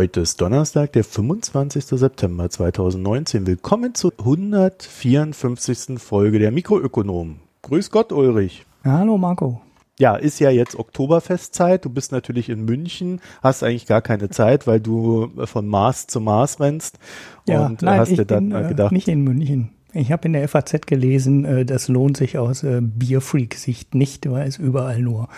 Heute ist Donnerstag, der 25. September 2019. Willkommen zur 154. Folge der Mikroökonomen. Grüß Gott, Ulrich. hallo, Marco. Ja, ist ja jetzt Oktoberfestzeit. Du bist natürlich in München, hast eigentlich gar keine Zeit, weil du von Mars zu Mars rennst. Ja, und nein, hast ich dir dann bin, äh, gedacht. Nicht in München. Ich habe in der FAZ gelesen, äh, das lohnt sich aus äh, Bierfreak-Sicht nicht, weil es überall nur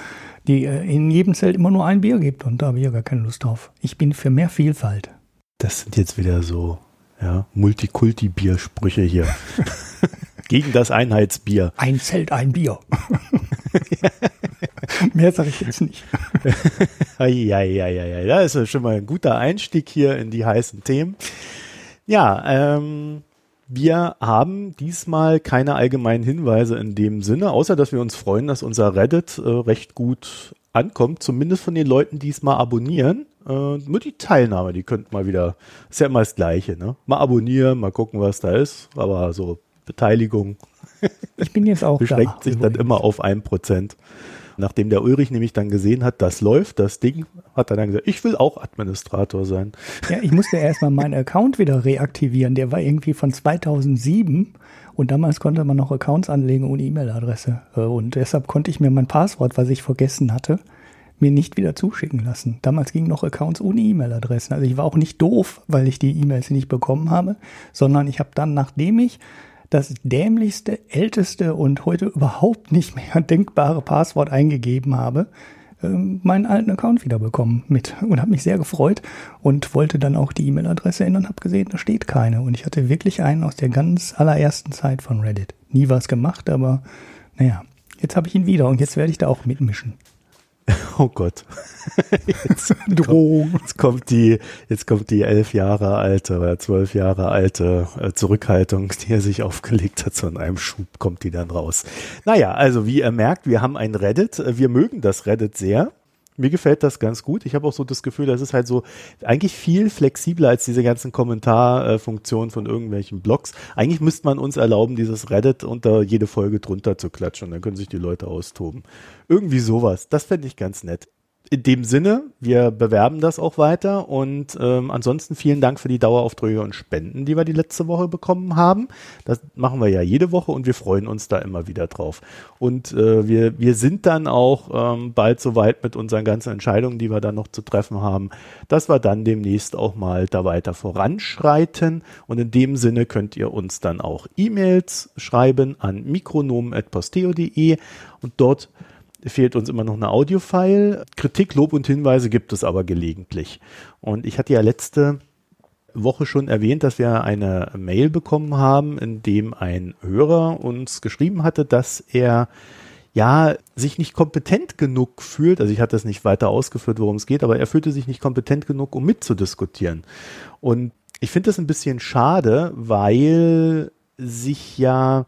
die äh, in jedem Zelt immer nur ein Bier gibt und da habe ich ja gar keine Lust drauf. Ich bin für mehr Vielfalt. Das sind jetzt wieder so ja, Multikulti-Biersprüche hier. Gegen das Einheitsbier. Ein Zelt, ein Bier. Mehr sage ich jetzt nicht. ja, ja, ja, ja. Das ist schon mal ein guter Einstieg hier in die heißen Themen. Ja, ähm, wir haben diesmal keine allgemeinen Hinweise in dem Sinne, außer dass wir uns freuen, dass unser Reddit äh, recht gut ankommt, zumindest von den Leuten, die es mal abonnieren. Äh, nur die Teilnahme, die könnte mal wieder, ist ja immer das Gleiche, ne? Mal abonnieren, mal gucken, was da ist, aber so Beteiligung. Ich bin jetzt auch beschränkt da, sich übrigens. dann immer auf ein Prozent. Nachdem der Ulrich nämlich dann gesehen hat, das läuft, das Ding, hat er dann gesagt, ich will auch Administrator sein. Ja, ich musste erstmal meinen Account wieder reaktivieren. Der war irgendwie von 2007 und damals konnte man noch Accounts anlegen ohne E-Mail-Adresse. Äh, und deshalb konnte ich mir mein Passwort, was ich vergessen hatte, mir nicht wieder zuschicken lassen. Damals gingen noch Accounts ohne E-Mail-Adressen. Also ich war auch nicht doof, weil ich die E-Mails nicht bekommen habe, sondern ich habe dann, nachdem ich das dämlichste, älteste und heute überhaupt nicht mehr denkbare Passwort eingegeben habe, ähm, meinen alten Account wiederbekommen mit und habe mich sehr gefreut und wollte dann auch die E-Mail-Adresse ändern habe gesehen, da steht keine. Und ich hatte wirklich einen aus der ganz allerersten Zeit von Reddit. Nie was gemacht, aber naja, jetzt habe ich ihn wieder und jetzt werde ich da auch mitmischen. Oh Gott. Jetzt Drohung. Jetzt kommt die, jetzt kommt die elf Jahre alte oder zwölf Jahre alte äh, Zurückhaltung, die er sich aufgelegt hat. So in einem Schub kommt die dann raus. Naja, also wie ihr merkt, wir haben ein Reddit. Wir mögen das Reddit sehr. Mir gefällt das ganz gut. Ich habe auch so das Gefühl, das ist halt so eigentlich viel flexibler als diese ganzen Kommentarfunktionen von irgendwelchen Blogs. Eigentlich müsste man uns erlauben, dieses Reddit unter jede Folge drunter zu klatschen. Dann können sich die Leute austoben. Irgendwie sowas. Das fände ich ganz nett in dem Sinne, wir bewerben das auch weiter und ähm, ansonsten vielen Dank für die Daueraufträge und Spenden, die wir die letzte Woche bekommen haben. Das machen wir ja jede Woche und wir freuen uns da immer wieder drauf. Und äh, wir, wir sind dann auch ähm, bald soweit mit unseren ganzen Entscheidungen, die wir dann noch zu treffen haben, dass wir dann demnächst auch mal da weiter voranschreiten. Und in dem Sinne könnt ihr uns dann auch E-Mails schreiben an mikronomen.posteo.de und dort fehlt uns immer noch eine Audiofile. Kritik, Lob und Hinweise gibt es aber gelegentlich. Und ich hatte ja letzte Woche schon erwähnt, dass wir eine Mail bekommen haben, in dem ein Hörer uns geschrieben hatte, dass er ja sich nicht kompetent genug fühlt. Also ich hatte das nicht weiter ausgeführt, worum es geht, aber er fühlte sich nicht kompetent genug, um mitzudiskutieren. Und ich finde das ein bisschen schade, weil sich ja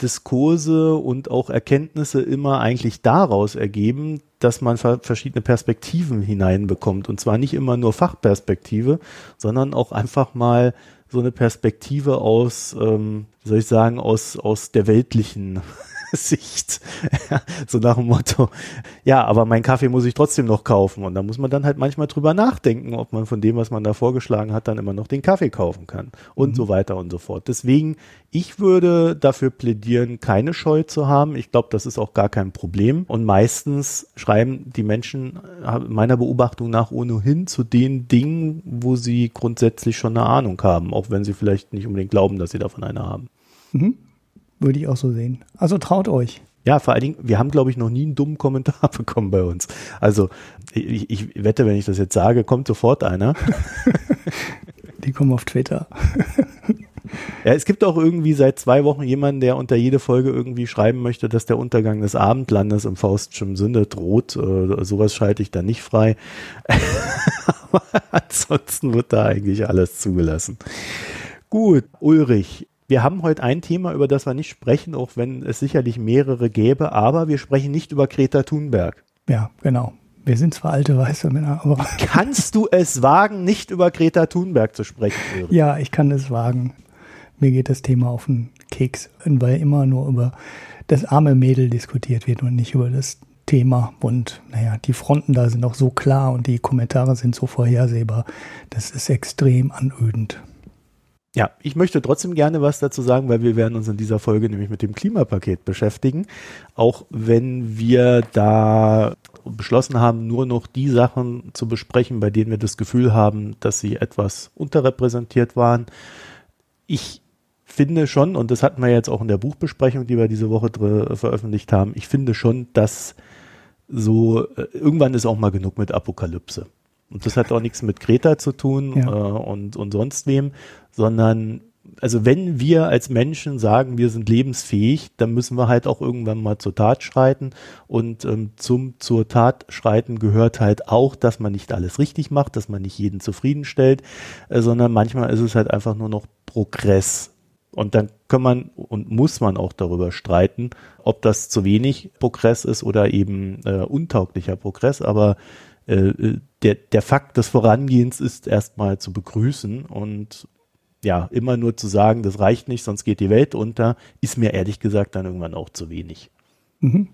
Diskurse und auch Erkenntnisse immer eigentlich daraus ergeben, dass man verschiedene Perspektiven hineinbekommt. Und zwar nicht immer nur Fachperspektive, sondern auch einfach mal so eine Perspektive aus, ähm, soll ich sagen, aus, aus der weltlichen Sicht. so nach dem Motto, ja, aber mein Kaffee muss ich trotzdem noch kaufen. Und da muss man dann halt manchmal drüber nachdenken, ob man von dem, was man da vorgeschlagen hat, dann immer noch den Kaffee kaufen kann. Und mhm. so weiter und so fort. Deswegen, ich würde dafür plädieren, keine Scheu zu haben. Ich glaube, das ist auch gar kein Problem. Und meistens schreiben die Menschen äh, meiner Beobachtung nach ohnehin zu den Dingen, wo sie grundsätzlich schon eine Ahnung haben, auch wenn sie vielleicht nicht unbedingt glauben, dass sie davon eine haben. Mhm. Würde ich auch so sehen. Also traut euch. Ja, vor allen Dingen, wir haben, glaube ich, noch nie einen dummen Kommentar bekommen bei uns. Also ich, ich wette, wenn ich das jetzt sage, kommt sofort einer. Die kommen auf Twitter. Ja, es gibt auch irgendwie seit zwei Wochen jemanden, der unter jede Folge irgendwie schreiben möchte, dass der Untergang des Abendlandes im Faustschirm Sünde droht. Äh, sowas schalte ich da nicht frei. Aber ansonsten wird da eigentlich alles zugelassen. Gut, Ulrich, wir haben heute ein Thema, über das wir nicht sprechen, auch wenn es sicherlich mehrere gäbe, aber wir sprechen nicht über Greta Thunberg. Ja, genau. Wir sind zwar alte weiße Männer, aber. Kannst du es wagen, nicht über Greta Thunberg zu sprechen? Ulrich? Ja, ich kann es wagen. Mir geht das Thema auf den Keks, weil immer nur über das arme Mädel diskutiert wird und nicht über das Thema und naja, die Fronten da sind auch so klar und die Kommentare sind so vorhersehbar. Das ist extrem anödend. Ja, ich möchte trotzdem gerne was dazu sagen, weil wir werden uns in dieser Folge nämlich mit dem Klimapaket beschäftigen. Auch wenn wir da beschlossen haben, nur noch die Sachen zu besprechen, bei denen wir das Gefühl haben, dass sie etwas unterrepräsentiert waren. Ich finde schon, und das hatten wir jetzt auch in der Buchbesprechung, die wir diese Woche veröffentlicht haben, ich finde schon, dass so äh, irgendwann ist auch mal genug mit Apokalypse. Und das hat auch nichts mit Greta zu tun ja. äh, und, und sonst wem, sondern also wenn wir als Menschen sagen, wir sind lebensfähig, dann müssen wir halt auch irgendwann mal zur Tat schreiten. Und ähm, zum zur Tat schreiten gehört halt auch, dass man nicht alles richtig macht, dass man nicht jeden zufriedenstellt, äh, sondern manchmal ist es halt einfach nur noch Progress. Und dann kann man und muss man auch darüber streiten, ob das zu wenig Progress ist oder eben äh, untauglicher Progress. Aber äh, der, der Fakt des Vorangehens ist erstmal zu begrüßen und ja, immer nur zu sagen, das reicht nicht, sonst geht die Welt unter, ist mir ehrlich gesagt dann irgendwann auch zu wenig. Mhm.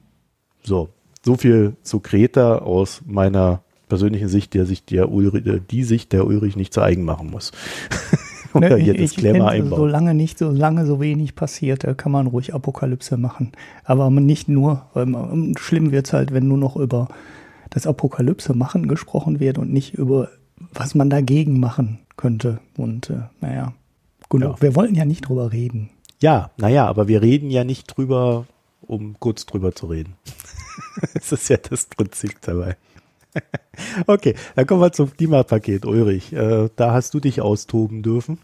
So, so viel zu Kreta aus meiner persönlichen Sicht, der sich der Ulrich, die Sicht der Ulrich nicht zu eigen machen muss. Oder hier Disclaimer einbauen. Solange nicht, solange so wenig passiert, kann man ruhig Apokalypse machen. Aber nicht nur, ähm, schlimm wird's halt, wenn nur noch über das Apokalypse machen gesprochen wird und nicht über was man dagegen machen könnte. Und äh, naja, gut, ja. wir wollten ja nicht drüber reden. Ja, naja, aber wir reden ja nicht drüber, um kurz drüber zu reden. das ist ja das Prinzip dabei. okay, dann kommen wir zum Klimapaket, Ulrich. Äh, da hast du dich austoben dürfen.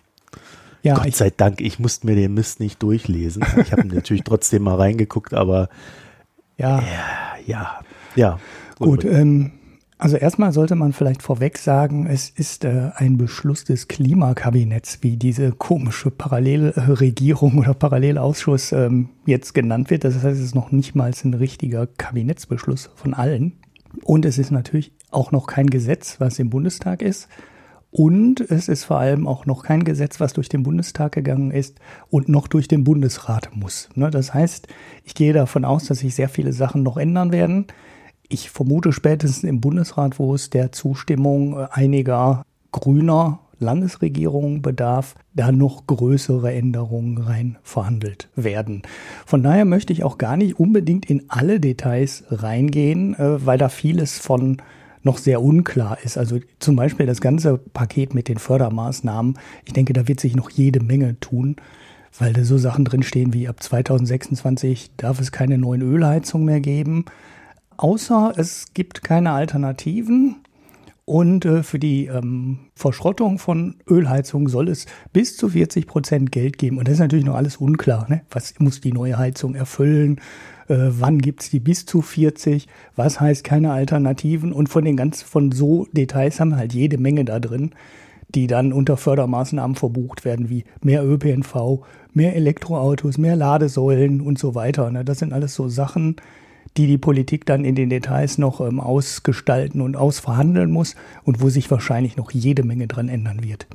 Ja, Gott sei Dank, ich musste mir den Mist nicht durchlesen. Ich habe natürlich trotzdem mal reingeguckt, aber ja, ja, ja. ja. Gut, ähm, also erstmal sollte man vielleicht vorweg sagen, es ist äh, ein Beschluss des Klimakabinetts, wie diese komische Parallelregierung oder Parallelausschuss ähm, jetzt genannt wird. Das heißt, es ist noch nicht mal ein richtiger Kabinettsbeschluss von allen. Und es ist natürlich auch noch kein Gesetz, was im Bundestag ist. Und es ist vor allem auch noch kein Gesetz, was durch den Bundestag gegangen ist und noch durch den Bundesrat muss. Ne, das heißt, ich gehe davon aus, dass sich sehr viele Sachen noch ändern werden. Ich vermute spätestens im Bundesrat, wo es der Zustimmung einiger grüner Landesregierung bedarf, da noch größere Änderungen rein verhandelt werden. Von daher möchte ich auch gar nicht unbedingt in alle Details reingehen, äh, weil da vieles von noch sehr unklar ist. Also zum Beispiel das ganze Paket mit den Fördermaßnahmen. Ich denke, da wird sich noch jede Menge tun, weil da so Sachen drinstehen wie ab 2026 darf es keine neuen Ölheizungen mehr geben. Außer es gibt keine Alternativen und äh, für die ähm, Verschrottung von Ölheizungen soll es bis zu 40 Prozent Geld geben. Und das ist natürlich noch alles unklar. Ne? Was muss die neue Heizung erfüllen? Äh, wann gibt's die bis zu 40? Was heißt keine Alternativen? Und von den ganz, von so Details haben wir halt jede Menge da drin, die dann unter Fördermaßnahmen verbucht werden, wie mehr ÖPNV, mehr Elektroautos, mehr Ladesäulen und so weiter. Ne? Das sind alles so Sachen, die die Politik dann in den Details noch ähm, ausgestalten und ausverhandeln muss und wo sich wahrscheinlich noch jede Menge dran ändern wird.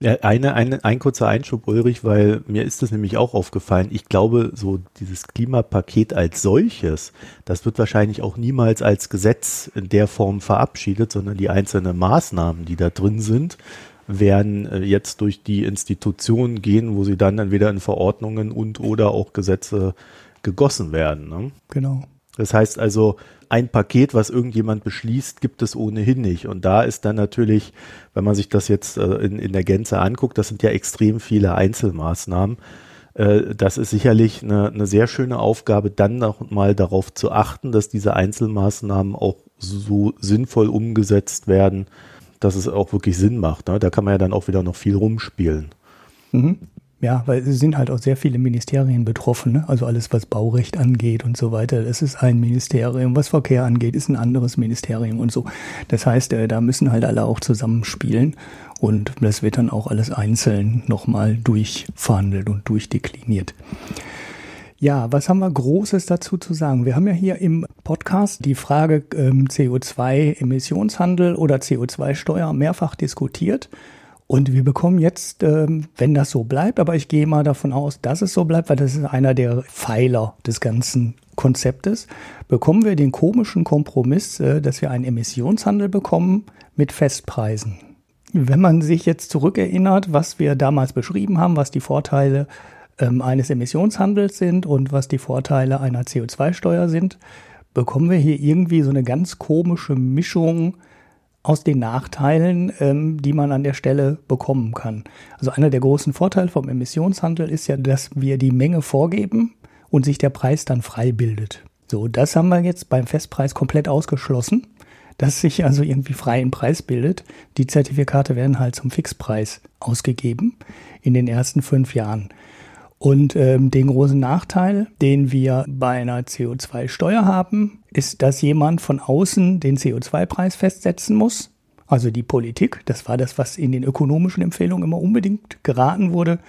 Eine, eine, ein kurzer Einschub, Ulrich, weil mir ist das nämlich auch aufgefallen. Ich glaube, so dieses Klimapaket als solches, das wird wahrscheinlich auch niemals als Gesetz in der Form verabschiedet, sondern die einzelnen Maßnahmen, die da drin sind, werden äh, jetzt durch die Institutionen gehen, wo sie dann entweder in Verordnungen und oder auch Gesetze gegossen werden. Ne? Genau. Das heißt also, ein Paket, was irgendjemand beschließt, gibt es ohnehin nicht. Und da ist dann natürlich, wenn man sich das jetzt äh, in, in der Gänze anguckt, das sind ja extrem viele Einzelmaßnahmen. Äh, das ist sicherlich eine, eine sehr schöne Aufgabe, dann noch mal darauf zu achten, dass diese Einzelmaßnahmen auch so sinnvoll umgesetzt werden, dass es auch wirklich Sinn macht. Ne? Da kann man ja dann auch wieder noch viel rumspielen. Mhm. Ja, weil es sind halt auch sehr viele Ministerien betroffen, ne? also alles, was Baurecht angeht und so weiter. Das ist ein Ministerium, was Verkehr angeht, ist ein anderes Ministerium und so. Das heißt, äh, da müssen halt alle auch zusammenspielen und das wird dann auch alles einzeln nochmal durchverhandelt und durchdekliniert. Ja, was haben wir Großes dazu zu sagen? Wir haben ja hier im Podcast die Frage ähm, CO2-Emissionshandel oder CO2-Steuer mehrfach diskutiert. Und wir bekommen jetzt, ähm, wenn das so bleibt, aber ich gehe mal davon aus, dass es so bleibt, weil das ist einer der Pfeiler des ganzen Konzeptes bekommen wir den komischen Kompromiss, äh, dass wir einen Emissionshandel bekommen mit Festpreisen. Wenn man sich jetzt zurückerinnert, was wir damals beschrieben haben, was die Vorteile ähm, eines Emissionshandels sind und was die Vorteile einer CO2-Steuer sind, bekommen wir hier irgendwie so eine ganz komische Mischung aus den Nachteilen, ähm, die man an der Stelle bekommen kann. Also einer der großen Vorteile vom Emissionshandel ist ja, dass wir die Menge vorgeben und sich der Preis dann frei bildet. So, das haben wir jetzt beim Festpreis komplett ausgeschlossen, dass sich also irgendwie frei ein Preis bildet. Die Zertifikate werden halt zum Fixpreis ausgegeben in den ersten fünf Jahren. Und ähm, den großen Nachteil, den wir bei einer CO2-Steuer haben, ist, dass jemand von außen den CO2-Preis festsetzen muss. Also die Politik, das war das, was in den ökonomischen Empfehlungen immer unbedingt geraten wurde.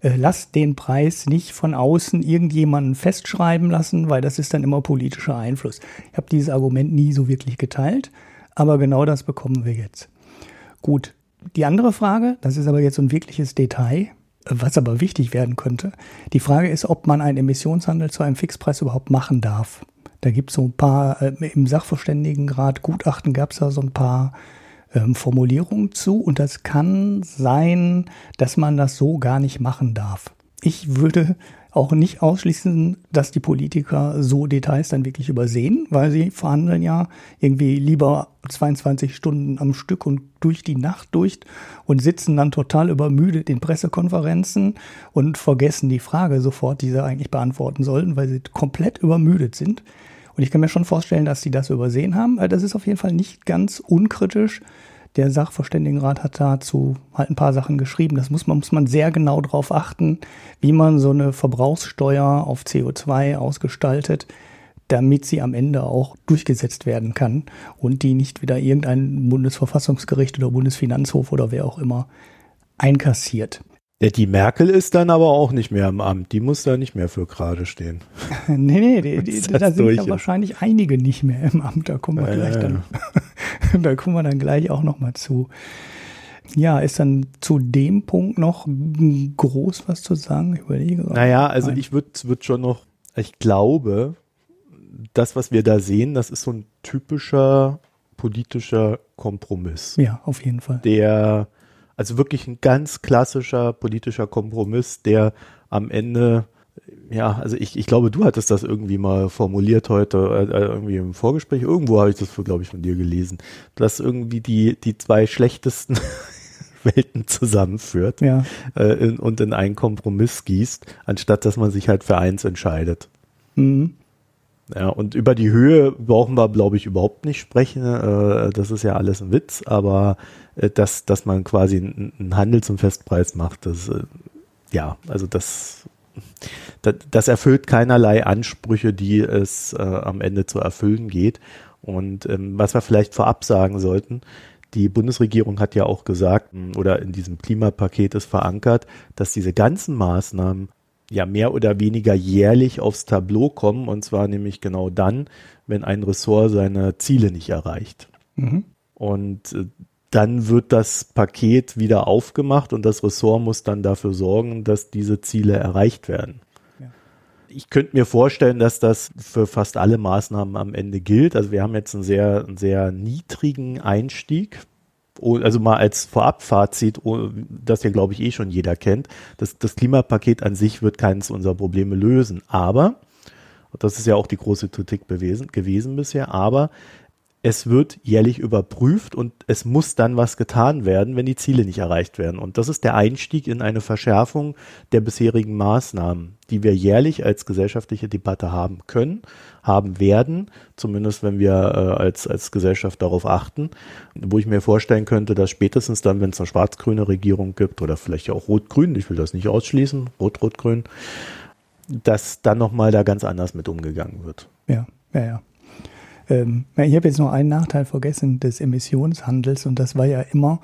Äh, lasst den Preis nicht von außen irgendjemanden festschreiben lassen, weil das ist dann immer politischer Einfluss. Ich habe dieses Argument nie so wirklich geteilt, aber genau das bekommen wir jetzt. Gut, die andere Frage, das ist aber jetzt so ein wirkliches Detail, was aber wichtig werden könnte. Die Frage ist, ob man einen Emissionshandel zu einem Fixpreis überhaupt machen darf. Da gibt es so ein paar, äh, im Sachverständigenrat Gutachten gab es da so ein paar ähm, Formulierungen zu und das kann sein, dass man das so gar nicht machen darf. Ich würde auch nicht ausschließen, dass die Politiker so Details dann wirklich übersehen, weil sie verhandeln ja irgendwie lieber 22 Stunden am Stück und durch die Nacht durch und sitzen dann total übermüdet in Pressekonferenzen und vergessen die Frage sofort, die sie eigentlich beantworten sollten, weil sie komplett übermüdet sind. Und ich kann mir schon vorstellen, dass sie das übersehen haben. Das ist auf jeden Fall nicht ganz unkritisch der Sachverständigenrat hat dazu halt ein paar Sachen geschrieben. Das muss man, muss man sehr genau darauf achten, wie man so eine Verbrauchssteuer auf CO2 ausgestaltet, damit sie am Ende auch durchgesetzt werden kann und die nicht wieder irgendein Bundesverfassungsgericht oder Bundesfinanzhof oder wer auch immer einkassiert. Ja, die Merkel ist dann aber auch nicht mehr im Amt. Die muss da nicht mehr für gerade stehen. nee, nee, die, die, da sind ja wahrscheinlich einige nicht mehr im Amt. Da kommen wir ja, gleich dann, da kommen wir dann gleich auch nochmal zu. Ja, ist dann zu dem Punkt noch groß was zu sagen? Ich überlege. Naja, also ich würde würd schon noch, ich glaube, das, was wir da sehen, das ist so ein typischer politischer Kompromiss. Ja, auf jeden Fall. Der also wirklich ein ganz klassischer politischer Kompromiss, der am Ende, ja, also ich, ich glaube, du hattest das irgendwie mal formuliert heute, äh, äh irgendwie im Vorgespräch. Irgendwo habe ich das, glaube ich, von dir gelesen, dass irgendwie die, die zwei schlechtesten Welten zusammenführt ja. äh, in, und in einen Kompromiss gießt, anstatt dass man sich halt für eins entscheidet. Mhm. Ja, und über die Höhe brauchen wir, glaube ich, überhaupt nicht sprechen. Äh, das ist ja alles ein Witz, aber dass, dass man quasi einen Handel zum Festpreis macht, das, äh, ja, also das, das, das erfüllt keinerlei Ansprüche, die es äh, am Ende zu erfüllen geht. Und ähm, was wir vielleicht vorab sagen sollten, die Bundesregierung hat ja auch gesagt, oder in diesem Klimapaket ist verankert, dass diese ganzen Maßnahmen ja mehr oder weniger jährlich aufs Tableau kommen, und zwar nämlich genau dann, wenn ein Ressort seine Ziele nicht erreicht. Mhm. Und dann wird das Paket wieder aufgemacht und das Ressort muss dann dafür sorgen, dass diese Ziele erreicht werden. Ich könnte mir vorstellen, dass das für fast alle Maßnahmen am Ende gilt. Also wir haben jetzt einen sehr, einen sehr niedrigen Einstieg. Also mal als Vorabfazit, das ja glaube ich eh schon jeder kennt, das, das Klimapaket an sich wird keines unserer Probleme lösen. Aber, das ist ja auch die große Kritik gewesen, gewesen bisher, aber es wird jährlich überprüft und es muss dann was getan werden, wenn die Ziele nicht erreicht werden. Und das ist der Einstieg in eine Verschärfung der bisherigen Maßnahmen, die wir jährlich als gesellschaftliche Debatte haben können, haben werden, zumindest wenn wir äh, als, als Gesellschaft darauf achten, wo ich mir vorstellen könnte, dass spätestens dann, wenn es eine schwarz-grüne Regierung gibt oder vielleicht auch rot-grün, ich will das nicht ausschließen, rot-rot-grün, dass dann nochmal da ganz anders mit umgegangen wird. Ja, ja, ja. Ähm, ich habe jetzt noch einen Nachteil vergessen des Emissionshandels und das war ja immer,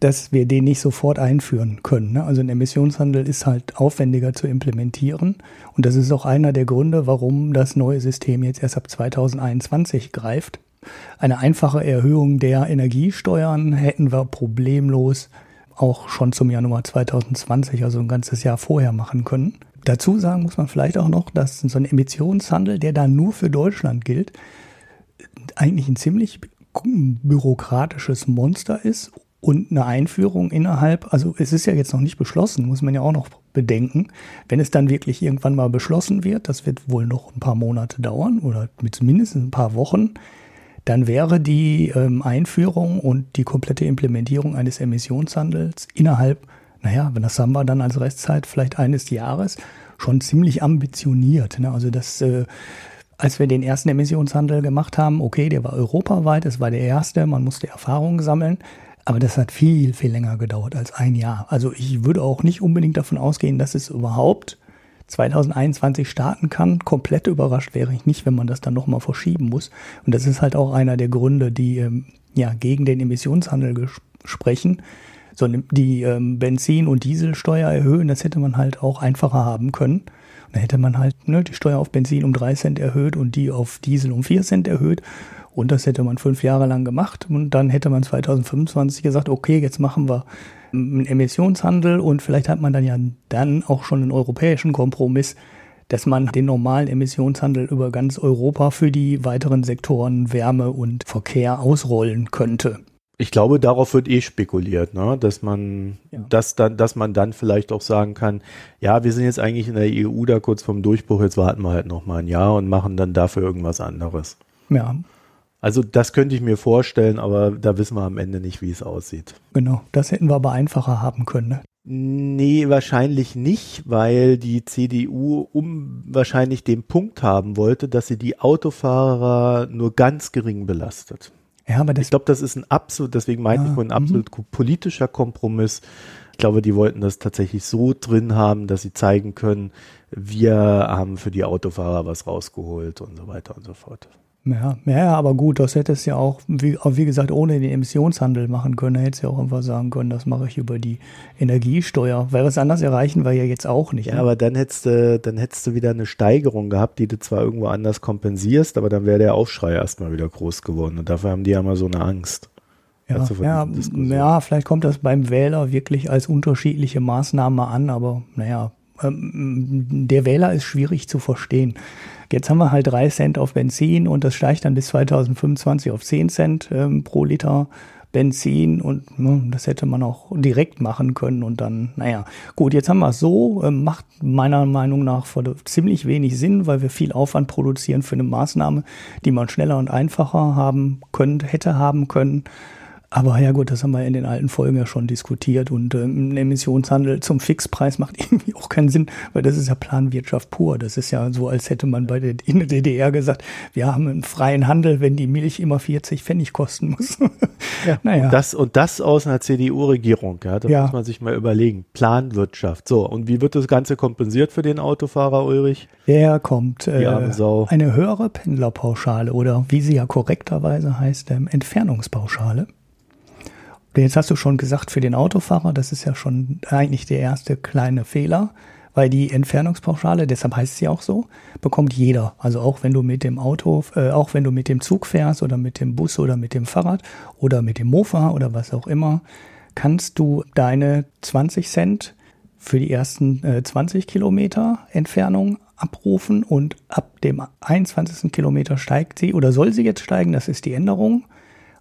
dass wir den nicht sofort einführen können. Ne? Also ein Emissionshandel ist halt aufwendiger zu implementieren und das ist auch einer der Gründe, warum das neue System jetzt erst ab 2021 greift. Eine einfache Erhöhung der Energiesteuern hätten wir problemlos auch schon zum Januar 2020, also ein ganzes Jahr vorher machen können. dazu sagen muss man vielleicht auch noch, dass so ein Emissionshandel, der da nur für Deutschland gilt, eigentlich ein ziemlich bürokratisches Monster ist und eine Einführung innerhalb, also es ist ja jetzt noch nicht beschlossen, muss man ja auch noch bedenken. Wenn es dann wirklich irgendwann mal beschlossen wird, das wird wohl noch ein paar Monate dauern oder mit mindestens ein paar Wochen, dann wäre die ähm, Einführung und die komplette Implementierung eines Emissionshandels innerhalb, naja, wenn das haben wir dann als Restzeit vielleicht eines Jahres, schon ziemlich ambitioniert. Ne? Also das äh, als wir den ersten Emissionshandel gemacht haben, okay, der war europaweit, es war der erste, man musste Erfahrungen sammeln. Aber das hat viel, viel länger gedauert als ein Jahr. Also ich würde auch nicht unbedingt davon ausgehen, dass es überhaupt 2021 starten kann. Komplett überrascht wäre ich nicht, wenn man das dann nochmal verschieben muss. Und das ist halt auch einer der Gründe, die ähm, ja gegen den Emissionshandel sprechen. So, die ähm, Benzin- und Dieselsteuer erhöhen, das hätte man halt auch einfacher haben können. Dann hätte man halt ne, die Steuer auf Benzin um drei Cent erhöht und die auf Diesel um vier Cent erhöht. Und das hätte man fünf Jahre lang gemacht. Und dann hätte man 2025 gesagt, okay, jetzt machen wir einen Emissionshandel und vielleicht hat man dann ja dann auch schon einen europäischen Kompromiss, dass man den normalen Emissionshandel über ganz Europa für die weiteren Sektoren Wärme und Verkehr ausrollen könnte. Ich glaube, darauf wird eh spekuliert, ne? dass man, ja. dass dann, dass man dann vielleicht auch sagen kann, ja, wir sind jetzt eigentlich in der EU da kurz vorm Durchbruch, jetzt warten wir halt noch mal ein Jahr und machen dann dafür irgendwas anderes. Ja, also das könnte ich mir vorstellen, aber da wissen wir am Ende nicht, wie es aussieht. Genau, das hätten wir aber einfacher haben können. Ne? Nee, wahrscheinlich nicht, weil die CDU um wahrscheinlich den Punkt haben wollte, dass sie die Autofahrer nur ganz gering belastet. Ja, aber ich glaube, das ist ein absolut, deswegen meinte ah, ich ein absolut -hmm. politischer Kompromiss. Ich glaube, die wollten das tatsächlich so drin haben, dass sie zeigen können, wir haben für die Autofahrer was rausgeholt und so weiter und so fort. Ja, ja, aber gut, das hätte es ja auch, wie, wie gesagt, ohne den Emissionshandel machen können. Da hätte es ja auch einfach sagen können, das mache ich über die Energiesteuer. Weil was anderes erreichen wir ja jetzt auch nicht. Ja, ne? aber dann hättest du, dann hättest du wieder eine Steigerung gehabt, die du zwar irgendwo anders kompensierst, aber dann wäre der Aufschrei erstmal wieder groß geworden. Und dafür haben die ja mal so eine Angst. Ja, ja, ja, vielleicht kommt das beim Wähler wirklich als unterschiedliche Maßnahme an, aber naja, ähm, der Wähler ist schwierig zu verstehen. Jetzt haben wir halt drei Cent auf Benzin und das steigt dann bis 2025 auf 10 Cent ähm, pro Liter Benzin und ne, das hätte man auch direkt machen können und dann, naja, gut, jetzt haben wir es so, äh, macht meiner Meinung nach ziemlich wenig Sinn, weil wir viel Aufwand produzieren für eine Maßnahme, die man schneller und einfacher haben könnte, hätte haben können. Aber ja gut, das haben wir in den alten Folgen ja schon diskutiert und ähm, ein Emissionshandel zum Fixpreis macht irgendwie auch keinen Sinn, weil das ist ja Planwirtschaft pur. Das ist ja so, als hätte man bei der, in der DDR gesagt, wir haben einen freien Handel, wenn die Milch immer 40 Pfennig kosten muss. ja, naja. Und das, und das aus einer CDU-Regierung, ja, das ja. muss man sich mal überlegen. Planwirtschaft. So, und wie wird das Ganze kompensiert für den Autofahrer, Ulrich? Der kommt äh, eine höhere Pendlerpauschale oder wie sie ja korrekterweise heißt, ähm, Entfernungspauschale. Jetzt hast du schon gesagt, für den Autofahrer, das ist ja schon eigentlich der erste kleine Fehler, weil die Entfernungspauschale, deshalb heißt ja auch so, bekommt jeder. Also auch wenn du mit dem Auto, äh, auch wenn du mit dem Zug fährst oder mit dem Bus oder mit dem Fahrrad oder mit dem Mofa oder was auch immer, kannst du deine 20 Cent für die ersten äh, 20 Kilometer Entfernung abrufen und ab dem 21. Kilometer steigt sie oder soll sie jetzt steigen, das ist die Änderung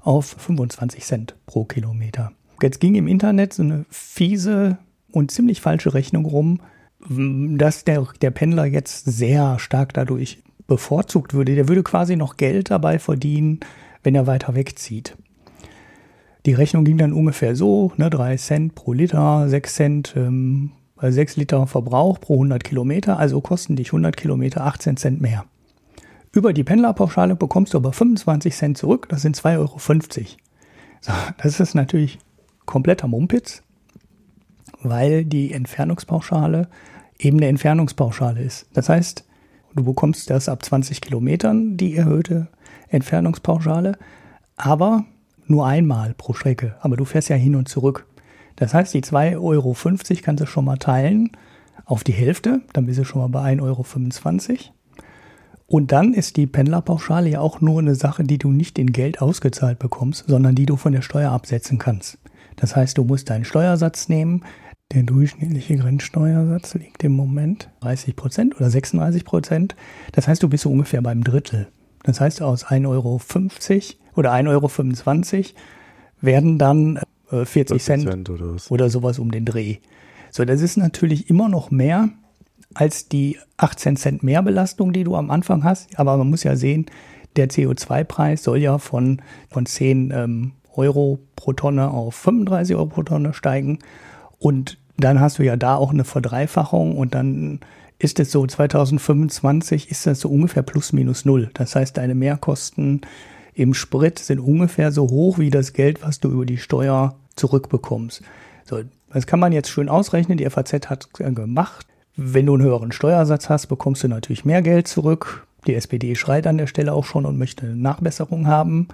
auf 25 Cent pro Kilometer. Jetzt ging im Internet so eine fiese und ziemlich falsche Rechnung rum, dass der, der Pendler jetzt sehr stark dadurch bevorzugt würde. Der würde quasi noch Geld dabei verdienen, wenn er weiter wegzieht. Die Rechnung ging dann ungefähr so, ne, 3 Cent pro Liter, 6 Cent, ähm, 6 Liter Verbrauch pro 100 Kilometer, also kosten dich 100 Kilometer 18 Cent mehr. Über die Pendlerpauschale bekommst du aber 25 Cent zurück, das sind 2,50 Euro. So, das ist natürlich kompletter Mumpitz, weil die Entfernungspauschale eben eine Entfernungspauschale ist. Das heißt, du bekommst das ab 20 Kilometern, die erhöhte Entfernungspauschale, aber nur einmal pro Strecke. Aber du fährst ja hin und zurück. Das heißt, die 2,50 Euro kannst du schon mal teilen auf die Hälfte, dann bist du schon mal bei 1,25 Euro. Und dann ist die Pendlerpauschale ja auch nur eine Sache, die du nicht in Geld ausgezahlt bekommst, sondern die du von der Steuer absetzen kannst. Das heißt, du musst deinen Steuersatz nehmen, Der durchschnittliche Grenzsteuersatz liegt im Moment 30 Prozent oder 36 Prozent. Das heißt, du bist so ungefähr beim Drittel. Das heißt, aus 1,50 Euro oder 1,25 Euro werden dann 40 äh, Cent, Cent oder, oder sowas um den Dreh. So, das ist natürlich immer noch mehr als die 18 Cent Mehrbelastung, die du am Anfang hast. Aber man muss ja sehen, der CO2-Preis soll ja von, von 10 ähm, Euro pro Tonne auf 35 Euro pro Tonne steigen. Und dann hast du ja da auch eine Verdreifachung und dann ist es so, 2025 ist das so ungefähr plus minus null. Das heißt, deine Mehrkosten im Sprit sind ungefähr so hoch wie das Geld, was du über die Steuer zurückbekommst. So, das kann man jetzt schön ausrechnen. Die FAZ hat gemacht. Wenn du einen höheren Steuersatz hast, bekommst du natürlich mehr Geld zurück. Die SPD schreit an der Stelle auch schon und möchte Nachbesserung haben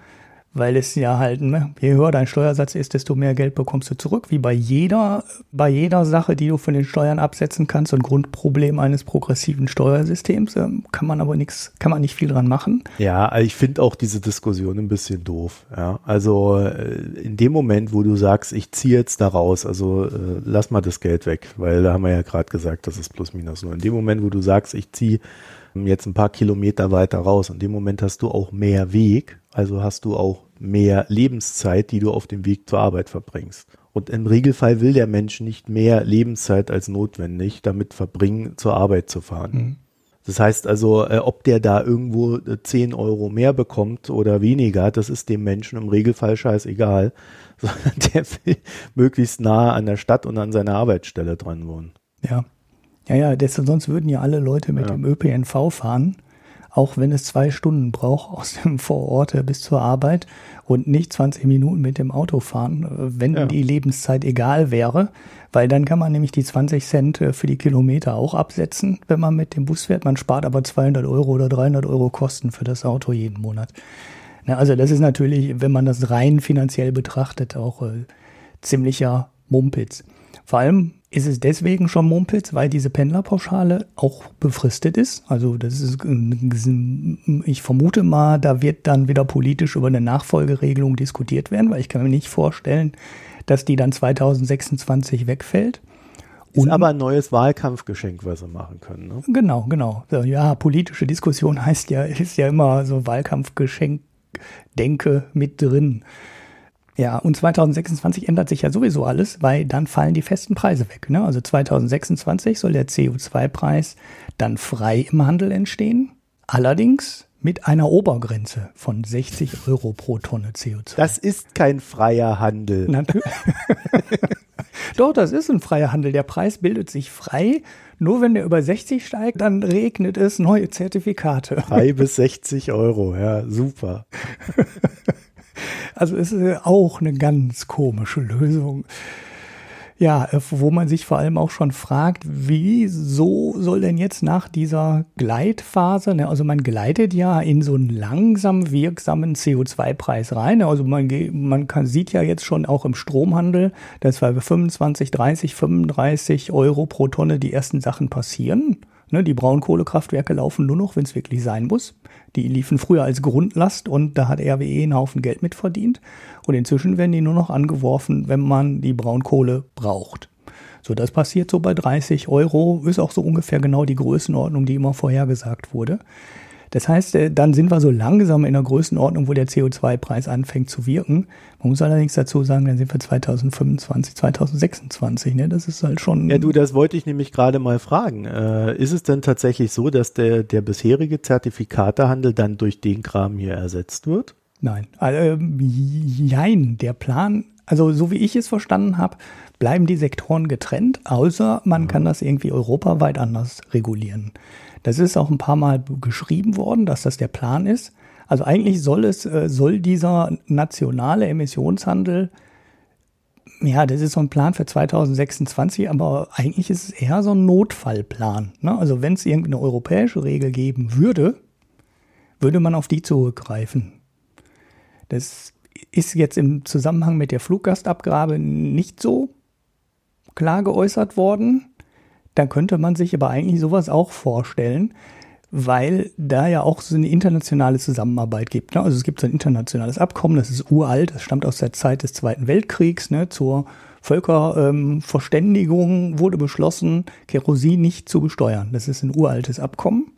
weil es ja halt, ne, je höher dein Steuersatz ist, desto mehr Geld bekommst du zurück, wie bei jeder, bei jeder Sache, die du von den Steuern absetzen kannst. Ein Grundproblem eines progressiven Steuersystems ähm, kann man aber nichts, kann man nicht viel dran machen. Ja, also ich finde auch diese Diskussion ein bisschen doof. Ja, also äh, in dem Moment, wo du sagst, ich ziehe jetzt da raus, also äh, lass mal das Geld weg, weil da haben wir ja gerade gesagt, das ist plus minus nur. In dem Moment, wo du sagst, ich ziehe jetzt ein paar Kilometer weiter raus. In dem Moment hast du auch mehr Weg, also hast du auch mehr Lebenszeit, die du auf dem Weg zur Arbeit verbringst. Und im Regelfall will der Mensch nicht mehr Lebenszeit als notwendig damit verbringen, zur Arbeit zu fahren. Mhm. Das heißt also, äh, ob der da irgendwo 10 äh, Euro mehr bekommt oder weniger, das ist dem Menschen im Regelfall scheißegal, sondern der will möglichst nahe an der Stadt und an seiner Arbeitsstelle dran wohnen. Ja. Ja, ja, das, sonst würden ja alle Leute mit ja. dem ÖPNV fahren auch wenn es zwei Stunden braucht aus dem Vorort bis zur Arbeit und nicht 20 Minuten mit dem Auto fahren, äh, wenn ja. die Lebenszeit egal wäre, weil dann kann man nämlich die 20 Cent äh, für die Kilometer auch absetzen, wenn man mit dem Bus fährt. Man spart aber 200 Euro oder 300 Euro Kosten für das Auto jeden Monat. also das ist natürlich, wenn man das rein finanziell betrachtet, auch äh, ziemlicher Mumpitz. Vor allem ist es deswegen schon Mumpitz, weil diese Pendlerpauschale auch befristet ist. Also das ist, ich vermute mal, da wird dann wieder politisch über eine Nachfolgeregelung diskutiert werden, weil ich kann mir nicht vorstellen, dass die dann 2026 wegfällt. Ist aber ein neues Wahlkampfgeschenk, was sie machen können. Ne? Genau, genau. Ja, politische Diskussion heißt ja, ist ja immer so Wahlkampfgeschenk, Denke mit drin. Ja, und 2026 ändert sich ja sowieso alles, weil dann fallen die festen Preise weg. Ne? Also 2026 soll der CO2-Preis dann frei im Handel entstehen. Allerdings mit einer Obergrenze von 60 Euro pro Tonne CO2. Das ist kein freier Handel. Natürlich. Doch, das ist ein freier Handel. Der Preis bildet sich frei. Nur wenn der über 60 steigt, dann regnet es neue Zertifikate. Frei bis 60 Euro, ja, super. Also es ist auch eine ganz komische Lösung. Ja, äh, wo man sich vor allem auch schon fragt, wieso soll denn jetzt nach dieser Gleitphase, ne, also man gleitet ja in so einen langsam wirksamen CO2-Preis rein. Ne, also man, man kann, sieht ja jetzt schon auch im Stromhandel, dass bei 25, 30, 35 Euro pro Tonne die ersten Sachen passieren. Ne, die Braunkohlekraftwerke laufen nur noch, wenn es wirklich sein muss. Die liefen früher als Grundlast und da hat RWE einen Haufen Geld mitverdient. Und inzwischen werden die nur noch angeworfen, wenn man die Braunkohle braucht. So, das passiert so bei 30 Euro, ist auch so ungefähr genau die Größenordnung, die immer vorhergesagt wurde. Das heißt, äh, dann sind wir so langsam in der Größenordnung, wo der CO2-Preis anfängt zu wirken. Man muss allerdings dazu sagen, dann sind wir 2025, 2026. Ne? Das ist halt schon. Ja, du, das wollte ich nämlich gerade mal fragen. Äh, ist es denn tatsächlich so, dass der, der bisherige Zertifikatehandel dann durch den Kram hier ersetzt wird? Nein. Also, jein, der Plan, also so wie ich es verstanden habe, bleiben die Sektoren getrennt, außer man ja. kann das irgendwie europaweit anders regulieren. Das ist auch ein paar Mal geschrieben worden, dass das der Plan ist. Also eigentlich soll es, äh, soll dieser nationale Emissionshandel, ja, das ist so ein Plan für 2026, aber eigentlich ist es eher so ein Notfallplan. Ne? Also wenn es irgendeine europäische Regel geben würde, würde man auf die zurückgreifen. Das ist jetzt im Zusammenhang mit der Fluggastabgabe nicht so klar geäußert worden dann könnte man sich aber eigentlich sowas auch vorstellen, weil da ja auch so eine internationale Zusammenarbeit gibt. Ne? Also es gibt so ein internationales Abkommen, das ist uralt, das stammt aus der Zeit des Zweiten Weltkriegs, ne, zur Völkerverständigung ähm, wurde beschlossen, Kerosin nicht zu besteuern. Das ist ein uraltes Abkommen.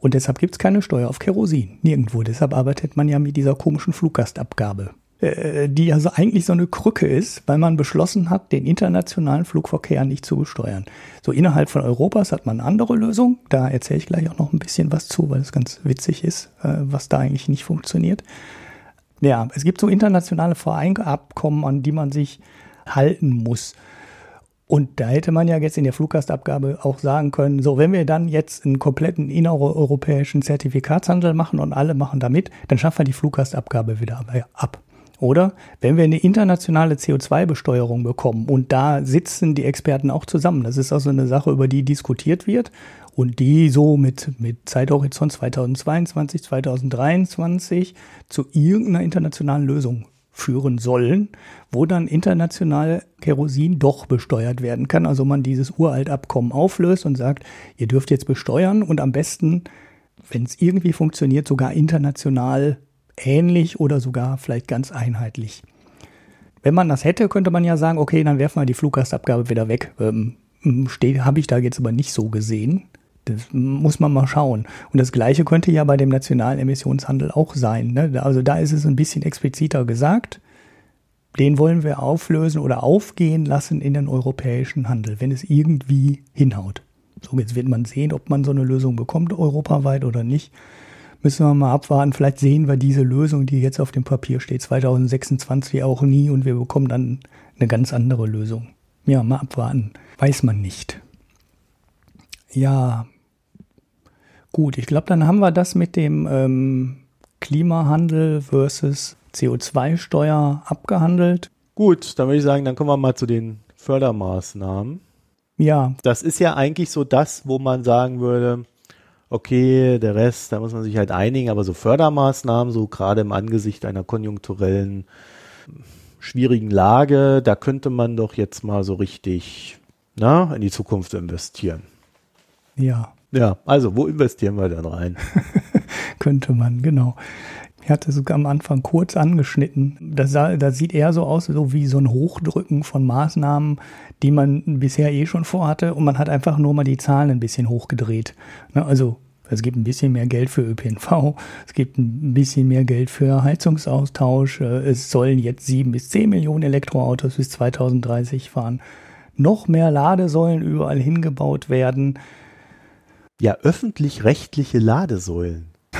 Und deshalb gibt es keine Steuer auf Kerosin. Nirgendwo. Deshalb arbeitet man ja mit dieser komischen Fluggastabgabe, die also eigentlich so eine Krücke ist, weil man beschlossen hat, den internationalen Flugverkehr nicht zu besteuern. So innerhalb von Europas hat man eine andere Lösung. Da erzähle ich gleich auch noch ein bisschen was zu, weil es ganz witzig ist, äh, was da eigentlich nicht funktioniert. Ja, es gibt so internationale Vereinabkommen, an die man sich halten muss. Und da hätte man ja jetzt in der Fluggastabgabe auch sagen können, so, wenn wir dann jetzt einen kompletten innereuropäischen Zertifikatshandel machen und alle machen da mit, dann schaffen wir die Fluggastabgabe wieder ab. Oder wenn wir eine internationale CO2-Besteuerung bekommen und da sitzen die Experten auch zusammen, das ist also eine Sache, über die diskutiert wird und die so mit, mit Zeithorizont 2022, 2023 zu irgendeiner internationalen Lösung führen sollen, wo dann international Kerosin doch besteuert werden kann. Also man dieses Uraltabkommen auflöst und sagt, ihr dürft jetzt besteuern und am besten, wenn es irgendwie funktioniert, sogar international ähnlich oder sogar vielleicht ganz einheitlich. Wenn man das hätte, könnte man ja sagen, okay, dann werfen wir die Fluggastabgabe wieder weg. Ähm, Habe ich da jetzt aber nicht so gesehen. Das muss man mal schauen. Und das Gleiche könnte ja bei dem nationalen Emissionshandel auch sein. Ne? Also da ist es ein bisschen expliziter gesagt. Den wollen wir auflösen oder aufgehen lassen in den europäischen Handel, wenn es irgendwie hinhaut. So, jetzt wird man sehen, ob man so eine Lösung bekommt, europaweit oder nicht. Müssen wir mal abwarten. Vielleicht sehen wir diese Lösung, die jetzt auf dem Papier steht, 2026 auch nie und wir bekommen dann eine ganz andere Lösung. Ja, mal abwarten. Weiß man nicht. Ja, gut. Ich glaube, dann haben wir das mit dem ähm, Klimahandel versus CO2-Steuer abgehandelt. Gut, dann würde ich sagen, dann kommen wir mal zu den Fördermaßnahmen. Ja. Das ist ja eigentlich so das, wo man sagen würde, okay, der Rest, da muss man sich halt einigen, aber so Fördermaßnahmen, so gerade im Angesicht einer konjunkturellen schwierigen Lage, da könnte man doch jetzt mal so richtig na, in die Zukunft investieren. Ja. Ja, also wo investieren wir dann rein? Könnte man, genau. Ich hatte sogar am Anfang kurz angeschnitten. Das, sah, das sieht eher so aus, so wie so ein Hochdrücken von Maßnahmen, die man bisher eh schon vorhatte und man hat einfach nur mal die Zahlen ein bisschen hochgedreht. Ne, also es gibt ein bisschen mehr Geld für ÖPNV, es gibt ein bisschen mehr Geld für Heizungsaustausch, es sollen jetzt sieben bis zehn Millionen Elektroautos bis 2030 fahren. Noch mehr Ladesäulen überall hingebaut werden. Ja, öffentlich-rechtliche Ladesäulen.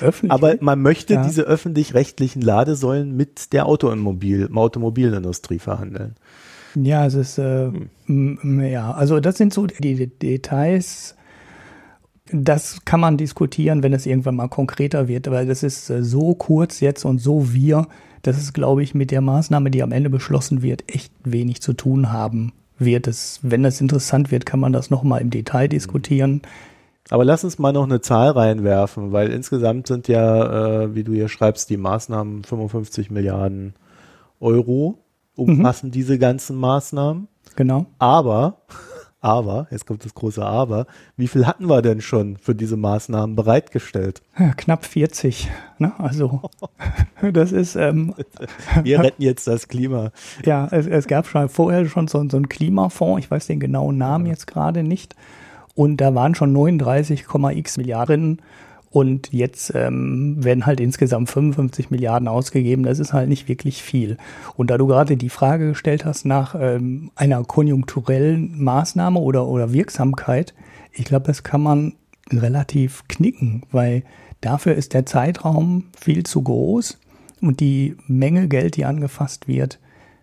Öffentlich? Aber man möchte ja. diese öffentlich-rechtlichen Ladesäulen mit der Automobil, Automobilindustrie verhandeln. Ja, es ist, äh, hm. ja, also das sind so die Details. Das kann man diskutieren, wenn es irgendwann mal konkreter wird, weil das ist äh, so kurz jetzt und so wir, dass es, glaube ich, mit der Maßnahme, die am Ende beschlossen wird, echt wenig zu tun haben wird es, wenn es interessant wird, kann man das nochmal im Detail diskutieren. Aber lass uns mal noch eine Zahl reinwerfen, weil insgesamt sind ja, äh, wie du hier schreibst, die Maßnahmen 55 Milliarden Euro umfassen mhm. diese ganzen Maßnahmen. Genau. Aber aber, jetzt kommt das große Aber, wie viel hatten wir denn schon für diese Maßnahmen bereitgestellt? Ja, knapp 40. Ne? Also, das ist. Ähm, wir retten jetzt das Klima. Ja, es, es gab schon vorher schon so, so einen Klimafonds, ich weiß den genauen Namen ja. jetzt gerade nicht. Und da waren schon 39,x Milliarden und jetzt ähm, werden halt insgesamt 55 Milliarden ausgegeben. Das ist halt nicht wirklich viel. Und da du gerade die Frage gestellt hast nach ähm, einer konjunkturellen Maßnahme oder, oder Wirksamkeit, ich glaube, das kann man relativ knicken, weil dafür ist der Zeitraum viel zu groß und die Menge Geld, die angefasst wird,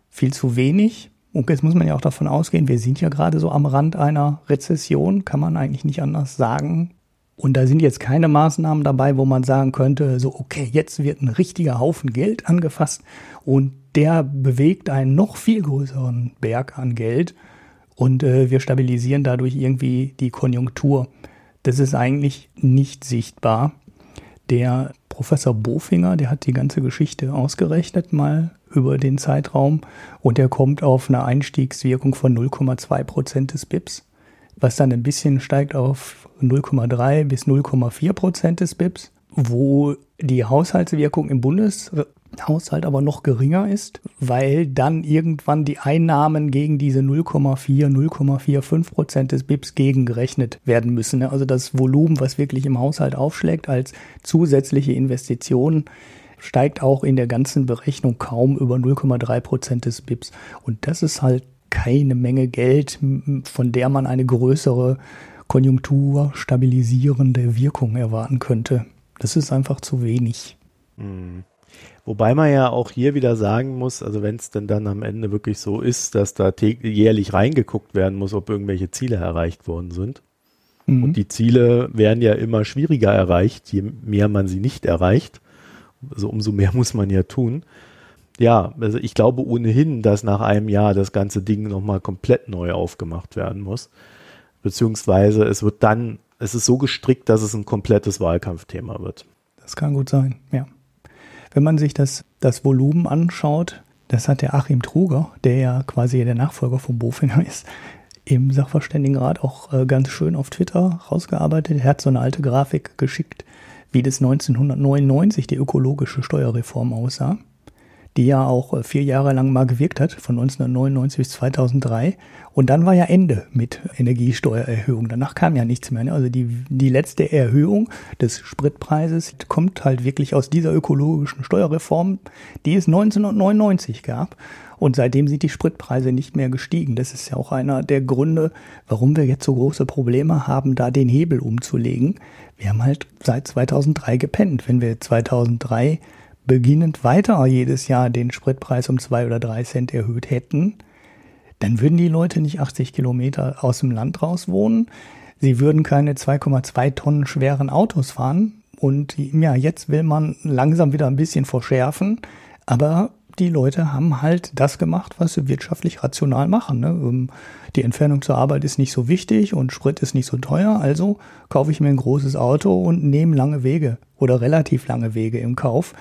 viel zu wenig. Und jetzt muss man ja auch davon ausgehen, wir sind ja gerade so am Rand einer Rezession, kann man eigentlich nicht anders sagen. Und da sind jetzt keine Maßnahmen dabei, wo man sagen könnte, so, okay, jetzt wird ein richtiger Haufen Geld angefasst und der bewegt einen noch viel größeren Berg an Geld und äh, wir stabilisieren dadurch irgendwie die Konjunktur. Das ist eigentlich nicht sichtbar. Der Professor Bofinger, der hat die ganze Geschichte ausgerechnet mal über den Zeitraum und der kommt auf eine Einstiegswirkung von 0,2 Prozent des BIPs was dann ein bisschen steigt auf 0,3 bis 0,4 Prozent des BIPs, wo die Haushaltswirkung im Bundeshaushalt aber noch geringer ist, weil dann irgendwann die Einnahmen gegen diese 0,4, 0,45 Prozent des BIPs gegengerechnet werden müssen. Ne? Also das Volumen, was wirklich im Haushalt aufschlägt als zusätzliche Investitionen, steigt auch in der ganzen Berechnung kaum über 0,3 Prozent des BIPs. Und das ist halt keine Menge Geld, von der man eine größere konjunkturstabilisierende Wirkung erwarten könnte. Das ist einfach zu wenig. Mhm. Wobei man ja auch hier wieder sagen muss, also wenn es denn dann am Ende wirklich so ist, dass da jährlich reingeguckt werden muss, ob irgendwelche Ziele erreicht worden sind. Mhm. Und die Ziele werden ja immer schwieriger erreicht, je mehr man sie nicht erreicht. Also umso mehr muss man ja tun. Ja, also ich glaube ohnehin, dass nach einem Jahr das ganze Ding nochmal komplett neu aufgemacht werden muss. Beziehungsweise es wird dann, es ist so gestrickt, dass es ein komplettes Wahlkampfthema wird. Das kann gut sein, ja. Wenn man sich das, das Volumen anschaut, das hat der Achim Truger, der ja quasi der Nachfolger von Bofinger ist, im Sachverständigenrat auch äh, ganz schön auf Twitter rausgearbeitet. Er hat so eine alte Grafik geschickt, wie das 1999 die ökologische Steuerreform aussah die ja auch äh, vier Jahre lang mal gewirkt hat, von 1999 bis 2003. Und dann war ja Ende mit Energiesteuererhöhung. Danach kam ja nichts mehr. Ne? Also die, die letzte Erhöhung des Spritpreises kommt halt wirklich aus dieser ökologischen Steuerreform, die es 1999 gab. Und seitdem sind die Spritpreise nicht mehr gestiegen. Das ist ja auch einer der Gründe, warum wir jetzt so große Probleme haben, da den Hebel umzulegen. Wir haben halt seit 2003 gepennt. Wenn wir 2003 beginnend weiter jedes Jahr den Spritpreis um zwei oder drei Cent erhöht hätten, dann würden die Leute nicht 80 Kilometer aus dem Land raus wohnen. Sie würden keine 2,2 Tonnen schweren Autos fahren. Und ja, jetzt will man langsam wieder ein bisschen verschärfen. Aber die Leute haben halt das gemacht, was sie wirtschaftlich rational machen. Ne? Ähm, die Entfernung zur Arbeit ist nicht so wichtig und Sprit ist nicht so teuer, also kaufe ich mir ein großes Auto und nehme lange Wege oder relativ lange Wege im Kauf.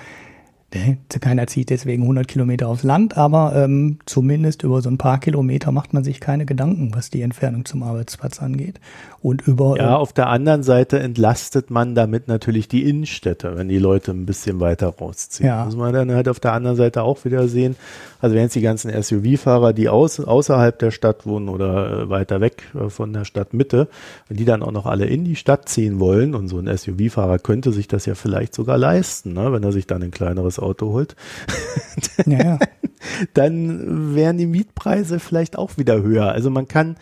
Keiner zieht deswegen 100 Kilometer aufs Land, aber ähm, zumindest über so ein paar Kilometer macht man sich keine Gedanken, was die Entfernung zum Arbeitsplatz angeht. Und über ja, äh, auf der anderen Seite entlastet man damit natürlich die Innenstädte, wenn die Leute ein bisschen weiter rausziehen. Ja. Muss man dann halt auf der anderen Seite auch wieder sehen. Also wenn jetzt die ganzen SUV-Fahrer, die aus, außerhalb der Stadt wohnen oder äh, weiter weg äh, von der Stadtmitte, wenn die dann auch noch alle in die Stadt ziehen wollen und so ein SUV-Fahrer könnte sich das ja vielleicht sogar leisten, ne, wenn er sich dann ein kleineres Auto holt, ja, ja. dann wären die Mietpreise vielleicht auch wieder höher. Also man kann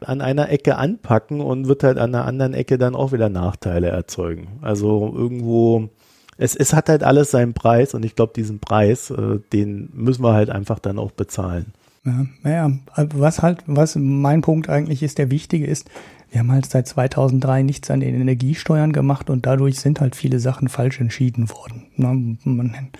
an einer Ecke anpacken und wird halt an der anderen Ecke dann auch wieder Nachteile erzeugen. Also irgendwo, es, es hat halt alles seinen Preis und ich glaube, diesen Preis, äh, den müssen wir halt einfach dann auch bezahlen. Ja, naja, was halt, was mein Punkt eigentlich ist, der wichtige ist, wir haben halt seit 2003 nichts an den Energiesteuern gemacht und dadurch sind halt viele Sachen falsch entschieden worden. Ein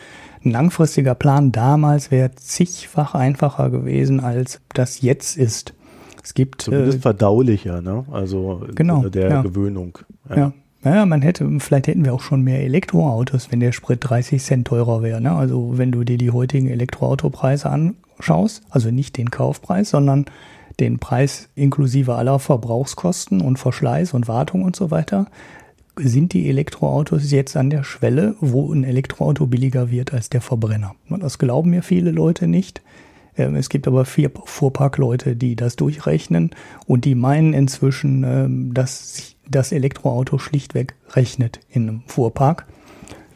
langfristiger Plan damals wäre zigfach einfacher gewesen, als das jetzt ist. Es gibt zumindest äh, verdaulicher, ne? Also genau, der ja. Gewöhnung. Ja. ja. Naja, man hätte, vielleicht hätten wir auch schon mehr Elektroautos, wenn der Sprit 30 Cent teurer wäre. Ne? Also wenn du dir die heutigen Elektroautopreise anschaust, also nicht den Kaufpreis, sondern den Preis inklusive aller Verbrauchskosten und Verschleiß und Wartung und so weiter, sind die Elektroautos jetzt an der Schwelle, wo ein Elektroauto billiger wird als der Verbrenner. Das glauben mir viele Leute nicht. Ähm, es gibt aber vier Fuhrparkleute, die das durchrechnen und die meinen inzwischen, ähm, dass das Elektroauto schlichtweg rechnet in einem Fuhrpark.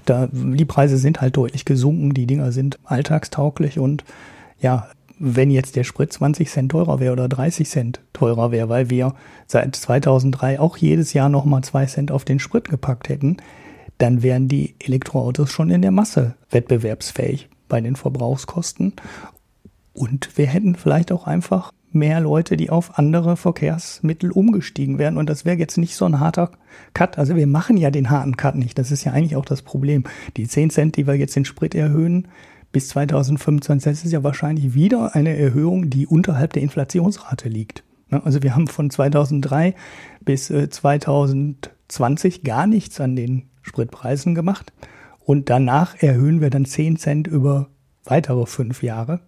Da, die Preise sind halt deutlich gesunken, die Dinger sind alltagstauglich und ja, wenn jetzt der Sprit 20 Cent teurer wäre oder 30 Cent teurer wäre, weil wir seit 2003 auch jedes Jahr nochmal zwei Cent auf den Sprit gepackt hätten, dann wären die Elektroautos schon in der Masse wettbewerbsfähig bei den Verbrauchskosten. Und wir hätten vielleicht auch einfach mehr Leute, die auf andere Verkehrsmittel umgestiegen wären. Und das wäre jetzt nicht so ein harter Cut. Also wir machen ja den harten Cut nicht. Das ist ja eigentlich auch das Problem. Die 10 Cent, die wir jetzt in Sprit erhöhen, bis 2025, das ist ja wahrscheinlich wieder eine Erhöhung, die unterhalb der Inflationsrate liegt. Ne? Also wir haben von 2003 bis 2020 äh, gar nichts an den Spritpreisen gemacht. Und danach erhöhen wir dann 10 Cent über weitere fünf Jahre.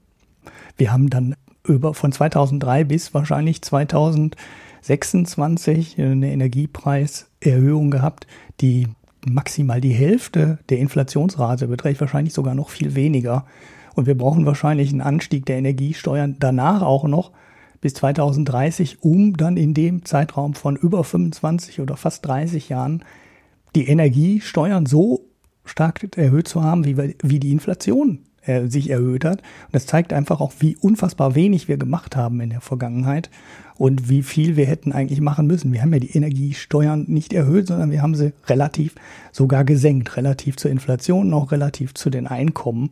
Wir haben dann über von 2003 bis wahrscheinlich 2026 eine Energiepreiserhöhung gehabt, die maximal die Hälfte der Inflationsrate, beträgt wahrscheinlich sogar noch viel weniger. Und wir brauchen wahrscheinlich einen Anstieg der Energiesteuern danach auch noch bis 2030, um dann in dem Zeitraum von über 25 oder fast 30 Jahren die Energiesteuern so stark erhöht zu haben, wie, wie die Inflation äh, sich erhöht hat. Und das zeigt einfach auch, wie unfassbar wenig wir gemacht haben in der Vergangenheit und wie viel wir hätten eigentlich machen müssen. Wir haben ja die Energiesteuern nicht erhöht, sondern wir haben sie relativ sogar gesenkt, relativ zur Inflation, auch relativ zu den Einkommen.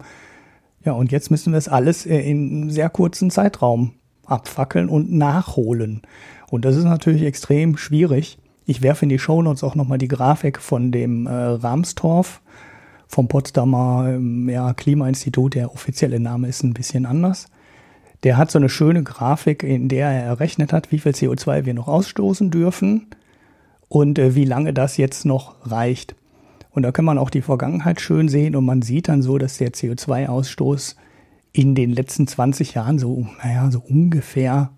Ja, und jetzt müssen wir es alles äh, in einem sehr kurzen Zeitraum abfackeln und nachholen. Und das ist natürlich extrem schwierig. Ich werfe in die Shownotes auch nochmal die Grafik von dem äh, Ramstorff vom Potsdamer ähm, ja, Klimainstitut. Der offizielle Name ist ein bisschen anders. Der hat so eine schöne Grafik, in der er errechnet hat, wie viel CO2 wir noch ausstoßen dürfen und äh, wie lange das jetzt noch reicht. Und da kann man auch die Vergangenheit schön sehen und man sieht dann so, dass der CO2-Ausstoß in den letzten 20 Jahren so, naja, so ungefähr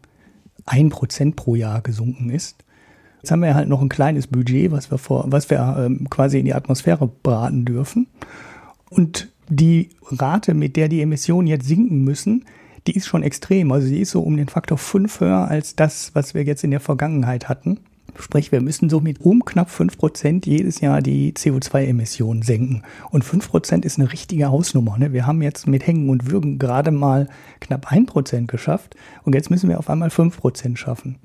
ein Prozent pro Jahr gesunken ist. Jetzt haben wir halt noch ein kleines Budget, was wir, vor, was wir ähm, quasi in die Atmosphäre braten dürfen. Und die Rate, mit der die Emissionen jetzt sinken müssen, die ist schon extrem. Also die ist so um den Faktor 5 höher als das, was wir jetzt in der Vergangenheit hatten. Sprich, wir müssen somit um knapp 5% jedes Jahr die CO2-Emissionen senken. Und 5% ist eine richtige Hausnummer. Ne? Wir haben jetzt mit Hängen und Würgen gerade mal knapp 1% geschafft und jetzt müssen wir auf einmal 5% schaffen.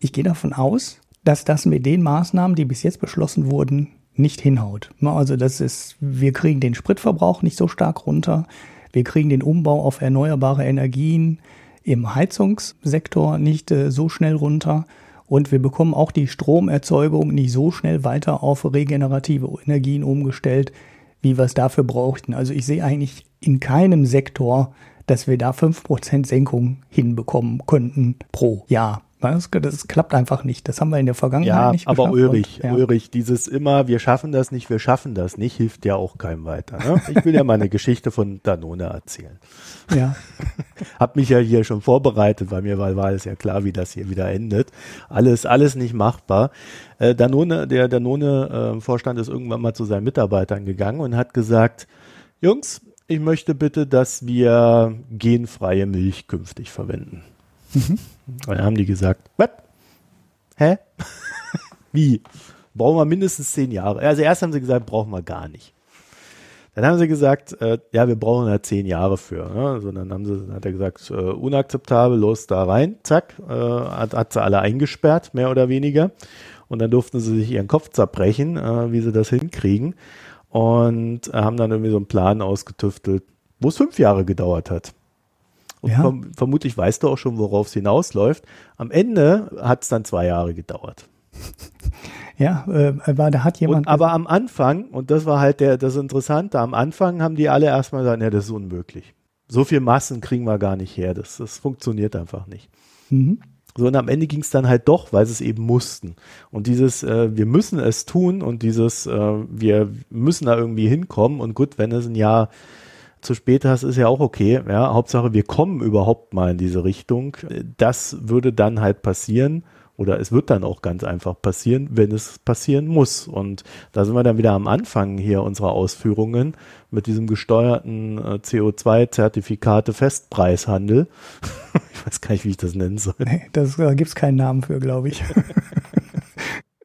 Ich gehe davon aus, dass das mit den Maßnahmen, die bis jetzt beschlossen wurden, nicht hinhaut. Also das ist, wir kriegen den Spritverbrauch nicht so stark runter, wir kriegen den Umbau auf erneuerbare Energien im Heizungssektor nicht äh, so schnell runter und wir bekommen auch die Stromerzeugung nicht so schnell weiter auf regenerative Energien umgestellt, wie wir es dafür brauchten. Also ich sehe eigentlich in keinem Sektor, dass wir da fünf Prozent Senkung hinbekommen könnten pro Jahr. Das, das, klappt einfach nicht. Das haben wir in der Vergangenheit ja, nicht aber Ulrich, und, ja. Ulrich, dieses immer, wir schaffen das nicht, wir schaffen das nicht, hilft ja auch keinem weiter. Ne? Ich will ja mal eine Geschichte von Danone erzählen. Ja. Hab mich ja hier schon vorbereitet, weil mir war, war es ja klar, wie das hier wieder endet. Alles, alles nicht machbar. Äh, Danone, der Danone-Vorstand äh, ist irgendwann mal zu seinen Mitarbeitern gegangen und hat gesagt, Jungs, ich möchte bitte, dass wir genfreie Milch künftig verwenden. Mhm. Und dann haben die gesagt, was? Hä? Wie? Brauchen wir mindestens zehn Jahre. Also erst haben sie gesagt, brauchen wir gar nicht. Dann haben sie gesagt, äh, ja, wir brauchen da zehn Jahre für. Ne? Also dann haben sie, hat er gesagt, äh, unakzeptabel, los da rein, zack, äh, hat, hat sie alle eingesperrt, mehr oder weniger. Und dann durften sie sich ihren Kopf zerbrechen, äh, wie sie das hinkriegen. Und haben dann irgendwie so einen Plan ausgetüftelt, wo es fünf Jahre gedauert hat. Und ja. verm vermutlich weißt du auch schon, worauf es hinausläuft. Am Ende hat es dann zwei Jahre gedauert. Ja, äh, aber da hat jemand. Und, aber am Anfang, und das war halt der, das Interessante, am Anfang haben die alle erstmal gesagt, ja, das ist unmöglich. So viel Massen kriegen wir gar nicht her. Das, das funktioniert einfach nicht. Mhm. So, und am Ende ging es dann halt doch, weil sie es eben mussten. Und dieses, äh, wir müssen es tun und dieses, äh, wir müssen da irgendwie hinkommen. Und gut, wenn es ein Jahr zu spät hast, ist ja auch okay. Ja, Hauptsache, wir kommen überhaupt mal in diese Richtung. Das würde dann halt passieren oder es wird dann auch ganz einfach passieren, wenn es passieren muss. Und da sind wir dann wieder am Anfang hier unserer Ausführungen mit diesem gesteuerten äh, CO2-Zertifikate Festpreishandel. ich weiß gar nicht, wie ich das nennen soll. Nee, das, da gibt es keinen Namen für, glaube ich.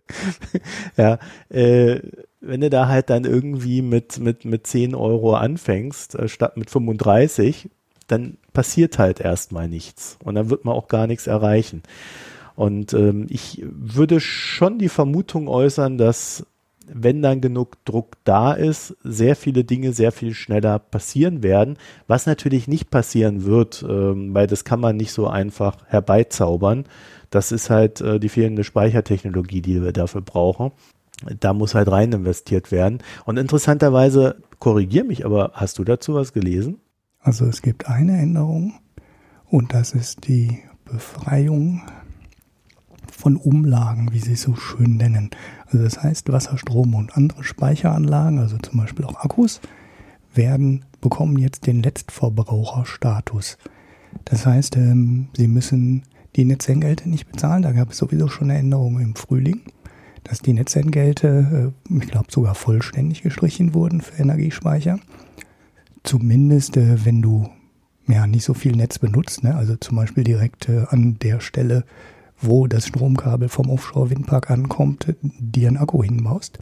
ja, äh, wenn du da halt dann irgendwie mit, mit, mit 10 Euro anfängst, äh, statt mit 35, dann passiert halt erstmal nichts. Und dann wird man auch gar nichts erreichen. Und ähm, ich würde schon die Vermutung äußern, dass wenn dann genug Druck da ist, sehr viele Dinge sehr viel schneller passieren werden, was natürlich nicht passieren wird, ähm, weil das kann man nicht so einfach herbeizaubern. Das ist halt äh, die fehlende Speichertechnologie, die wir dafür brauchen. Da muss halt rein investiert werden. Und interessanterweise, korrigier mich, aber hast du dazu was gelesen? Also es gibt eine Änderung und das ist die Befreiung von Umlagen, wie sie es so schön nennen. Also das heißt, Wasserstrom und andere Speicheranlagen, also zum Beispiel auch Akkus, werden, bekommen jetzt den Letztverbraucherstatus. Das heißt, ähm, sie müssen die Netzentgelte nicht bezahlen, da gab es sowieso schon eine Änderung im Frühling. Dass die Netzentgelte, äh, ich glaube, sogar vollständig gestrichen wurden für Energiespeicher. Zumindest, äh, wenn du ja nicht so viel Netz benutzt, ne? also zum Beispiel direkt äh, an der Stelle, wo das Stromkabel vom Offshore-Windpark ankommt, dir einen Akku hinbaust.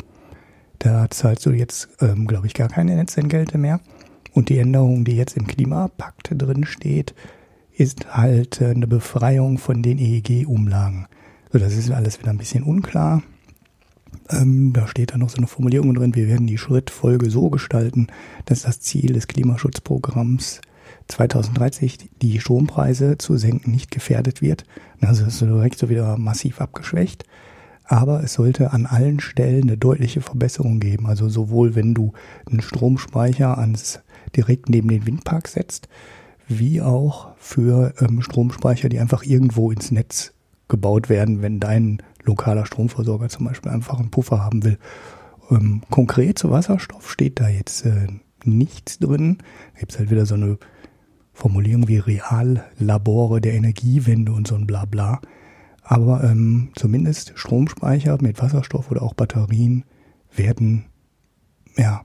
Da zahlst du jetzt, ähm, glaube ich, gar keine Netzentgelte mehr. Und die Änderung, die jetzt im Klimapakt drin steht, ist halt äh, eine Befreiung von den EEG-Umlagen. So, das ist alles wieder ein bisschen unklar. Ähm, da steht dann noch so eine Formulierung drin, wir werden die Schrittfolge so gestalten, dass das Ziel des Klimaschutzprogramms 2030 die Strompreise zu senken nicht gefährdet wird. Also ist direkt so wieder massiv abgeschwächt. Aber es sollte an allen Stellen eine deutliche Verbesserung geben. Also sowohl wenn du einen Stromspeicher ans direkt neben den Windpark setzt, wie auch für ähm, Stromspeicher, die einfach irgendwo ins Netz gebaut werden, wenn dein lokaler Stromversorger zum Beispiel einfach einen Puffer haben will. Ähm, konkret zu Wasserstoff steht da jetzt äh, nichts drin. Da gibt es halt wieder so eine Formulierung wie Reallabore der Energiewende und so ein Blabla. Aber ähm, zumindest Stromspeicher mit Wasserstoff oder auch Batterien werden ja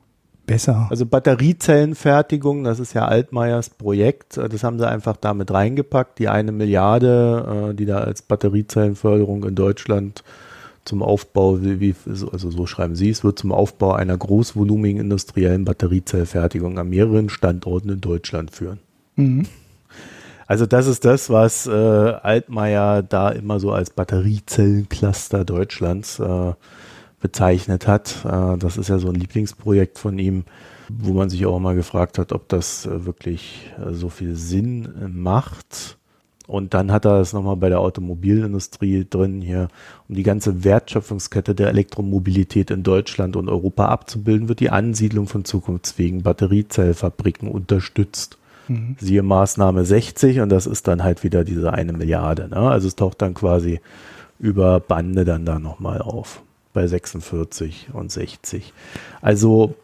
besser. Also Batteriezellenfertigung, das ist ja Altmaiers Projekt, das haben sie einfach damit reingepackt, die eine Milliarde, äh, die da als Batteriezellenförderung in Deutschland zum Aufbau, wie, also so schreiben sie, es wird zum Aufbau einer großvolumigen industriellen Batteriezellfertigung an mehreren Standorten in Deutschland führen. Mhm. Also das ist das, was äh, Altmaier da immer so als Batteriezellencluster Deutschlands äh, bezeichnet hat. Äh, das ist ja so ein Lieblingsprojekt von ihm, wo man sich auch mal gefragt hat, ob das äh, wirklich äh, so viel Sinn macht. Und dann hat er es nochmal bei der Automobilindustrie drin hier, um die ganze Wertschöpfungskette der Elektromobilität in Deutschland und Europa abzubilden, wird die Ansiedlung von zukunftsfähigen Batteriezellfabriken unterstützt. Mhm. Siehe Maßnahme 60 und das ist dann halt wieder diese eine Milliarde. Ne? Also es taucht dann quasi über Bande dann da nochmal auf bei 46 und 60. Also,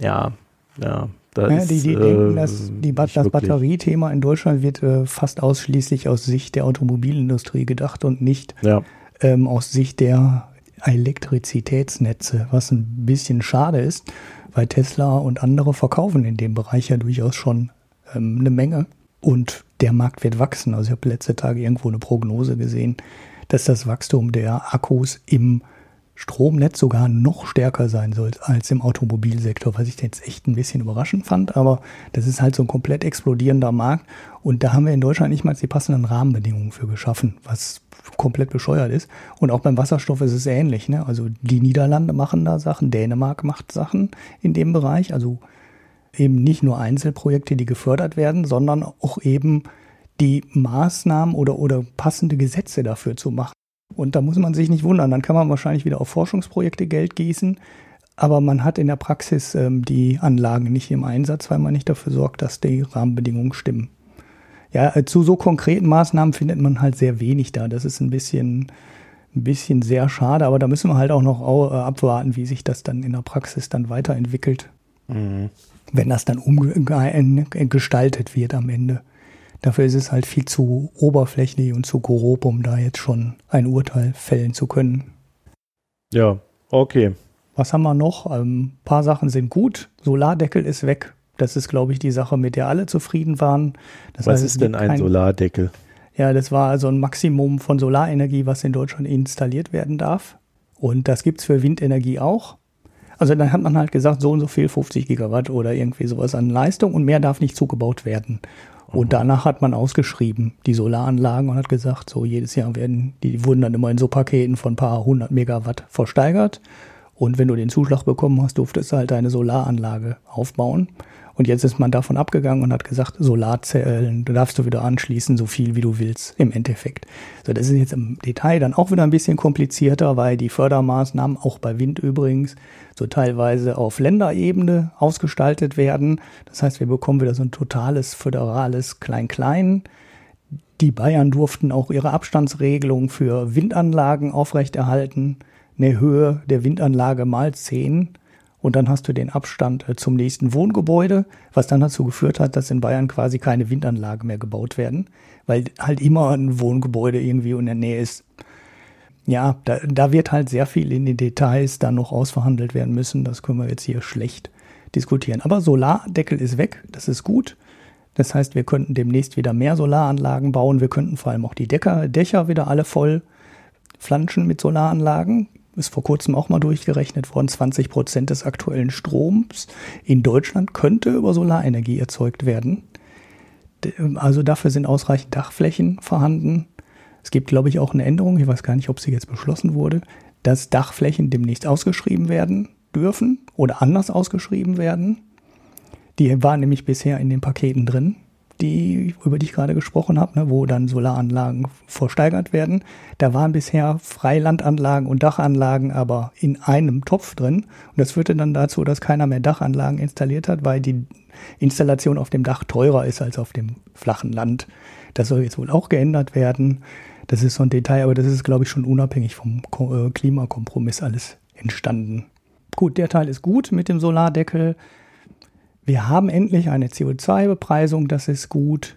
ja, ja. Da ja, die, die äh, denken, dass die das Batteriethema in Deutschland wird äh, fast ausschließlich aus Sicht der Automobilindustrie gedacht und nicht ja. ähm, aus Sicht der Elektrizitätsnetze, was ein bisschen schade ist, weil Tesla und andere verkaufen in dem Bereich ja durchaus schon ähm, eine Menge und der Markt wird wachsen. Also ich habe letzte Tage irgendwo eine Prognose gesehen, dass das Wachstum der Akkus im Stromnetz sogar noch stärker sein soll als im Automobilsektor, was ich jetzt echt ein bisschen überraschend fand. Aber das ist halt so ein komplett explodierender Markt. Und da haben wir in Deutschland nicht mal die passenden Rahmenbedingungen für geschaffen, was komplett bescheuert ist. Und auch beim Wasserstoff ist es ähnlich. Ne? Also die Niederlande machen da Sachen, Dänemark macht Sachen in dem Bereich. Also eben nicht nur Einzelprojekte, die gefördert werden, sondern auch eben die Maßnahmen oder, oder passende Gesetze dafür zu machen. Und da muss man sich nicht wundern, dann kann man wahrscheinlich wieder auf Forschungsprojekte Geld gießen, aber man hat in der Praxis ähm, die Anlagen nicht im Einsatz, weil man nicht dafür sorgt, dass die Rahmenbedingungen stimmen. Ja, äh, zu so konkreten Maßnahmen findet man halt sehr wenig da. Das ist ein bisschen, ein bisschen sehr schade, aber da müssen wir halt auch noch äh, abwarten, wie sich das dann in der Praxis dann weiterentwickelt. Mhm. Wenn das dann umgestaltet wird am Ende. Dafür ist es halt viel zu oberflächlich und zu grob, um da jetzt schon ein Urteil fällen zu können. Ja, okay. Was haben wir noch? Ein ähm, paar Sachen sind gut. Solardeckel ist weg. Das ist, glaube ich, die Sache, mit der alle zufrieden waren. Das was heißt, ist denn ein kein, Solardeckel? Ja, das war also ein Maximum von Solarenergie, was in Deutschland installiert werden darf. Und das gibt es für Windenergie auch. Also dann hat man halt gesagt, so und so viel, 50 Gigawatt oder irgendwie sowas an Leistung und mehr darf nicht zugebaut werden. Und danach hat man ausgeschrieben, die Solaranlagen und hat gesagt, so jedes Jahr werden, die wurden dann immer in so Paketen von ein paar hundert Megawatt versteigert. Und wenn du den Zuschlag bekommen hast, durftest du halt deine Solaranlage aufbauen. Und jetzt ist man davon abgegangen und hat gesagt, Solarzellen, da darfst du wieder anschließen, so viel wie du willst, im Endeffekt. So, das ist jetzt im Detail dann auch wieder ein bisschen komplizierter, weil die Fördermaßnahmen, auch bei Wind übrigens, so teilweise auf Länderebene ausgestaltet werden. Das heißt, wir bekommen wieder so ein totales föderales Klein-Klein. Die Bayern durften auch ihre Abstandsregelung für Windanlagen aufrechterhalten. Eine Höhe der Windanlage mal 10 und dann hast du den Abstand äh, zum nächsten Wohngebäude, was dann dazu geführt hat, dass in Bayern quasi keine Windanlagen mehr gebaut werden, weil halt immer ein Wohngebäude irgendwie in der Nähe ist. Ja, da, da wird halt sehr viel in den Details dann noch ausverhandelt werden müssen. Das können wir jetzt hier schlecht diskutieren. Aber Solardeckel ist weg, das ist gut. Das heißt, wir könnten demnächst wieder mehr Solaranlagen bauen. Wir könnten vor allem auch die Decker, Dächer wieder alle voll flanschen mit Solaranlagen. Ist vor kurzem auch mal durchgerechnet worden. 20 Prozent des aktuellen Stroms in Deutschland könnte über Solarenergie erzeugt werden. Also dafür sind ausreichend Dachflächen vorhanden. Es gibt, glaube ich, auch eine Änderung, ich weiß gar nicht, ob sie jetzt beschlossen wurde, dass Dachflächen demnächst ausgeschrieben werden dürfen oder anders ausgeschrieben werden. Die waren nämlich bisher in den Paketen drin, die, über die ich gerade gesprochen habe, ne, wo dann Solaranlagen versteigert werden. Da waren bisher Freilandanlagen und Dachanlagen aber in einem Topf drin. Und das führte dann dazu, dass keiner mehr Dachanlagen installiert hat, weil die Installation auf dem Dach teurer ist als auf dem flachen Land. Das soll jetzt wohl auch geändert werden. Das ist so ein Detail, aber das ist, glaube ich, schon unabhängig vom äh, Klimakompromiss alles entstanden. Gut, der Teil ist gut mit dem Solardeckel. Wir haben endlich eine CO2-Bepreisung, das ist gut.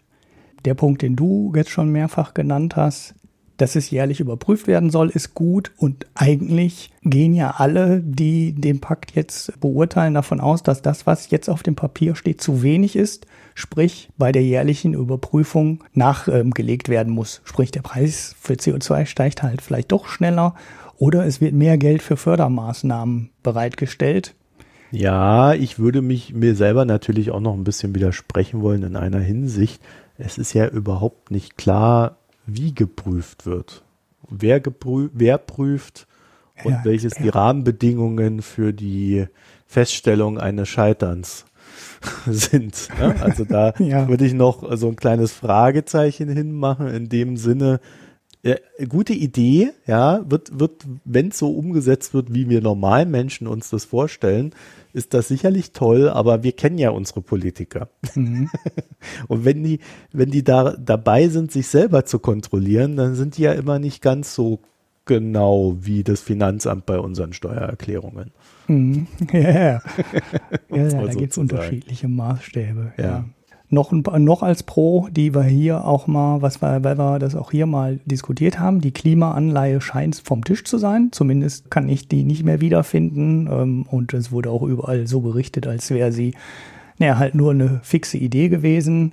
Der Punkt, den du jetzt schon mehrfach genannt hast, dass es jährlich überprüft werden soll, ist gut. Und eigentlich gehen ja alle, die den Pakt jetzt beurteilen, davon aus, dass das, was jetzt auf dem Papier steht, zu wenig ist. Sprich, bei der jährlichen Überprüfung nachgelegt werden muss. Sprich, der Preis für CO2 steigt halt vielleicht doch schneller oder es wird mehr Geld für Fördermaßnahmen bereitgestellt. Ja, ich würde mich mir selber natürlich auch noch ein bisschen widersprechen wollen in einer Hinsicht. Es ist ja überhaupt nicht klar, wie geprüft wird. Wer, geprüft, wer prüft und ja, welches ja. die Rahmenbedingungen für die Feststellung eines Scheiterns sind. Ne? Also da ja. würde ich noch so ein kleines Fragezeichen hinmachen in dem Sinne, ja, gute Idee, ja, wird, wird, wenn es so umgesetzt wird, wie wir normalen Menschen uns das vorstellen, ist das sicherlich toll, aber wir kennen ja unsere Politiker. Mhm. Und wenn die, wenn die da dabei sind, sich selber zu kontrollieren, dann sind die ja immer nicht ganz so genau wie das Finanzamt bei unseren Steuererklärungen. Mhm. Ja, ja. ja, da gibt es unterschiedliche Maßstäbe. Ja. ja noch, noch als Pro, die wir hier auch mal, was wir, weil wir das auch hier mal diskutiert haben, die Klimaanleihe scheint vom Tisch zu sein. Zumindest kann ich die nicht mehr wiederfinden. Ähm, und es wurde auch überall so berichtet, als wäre sie, naja, halt nur eine fixe Idee gewesen.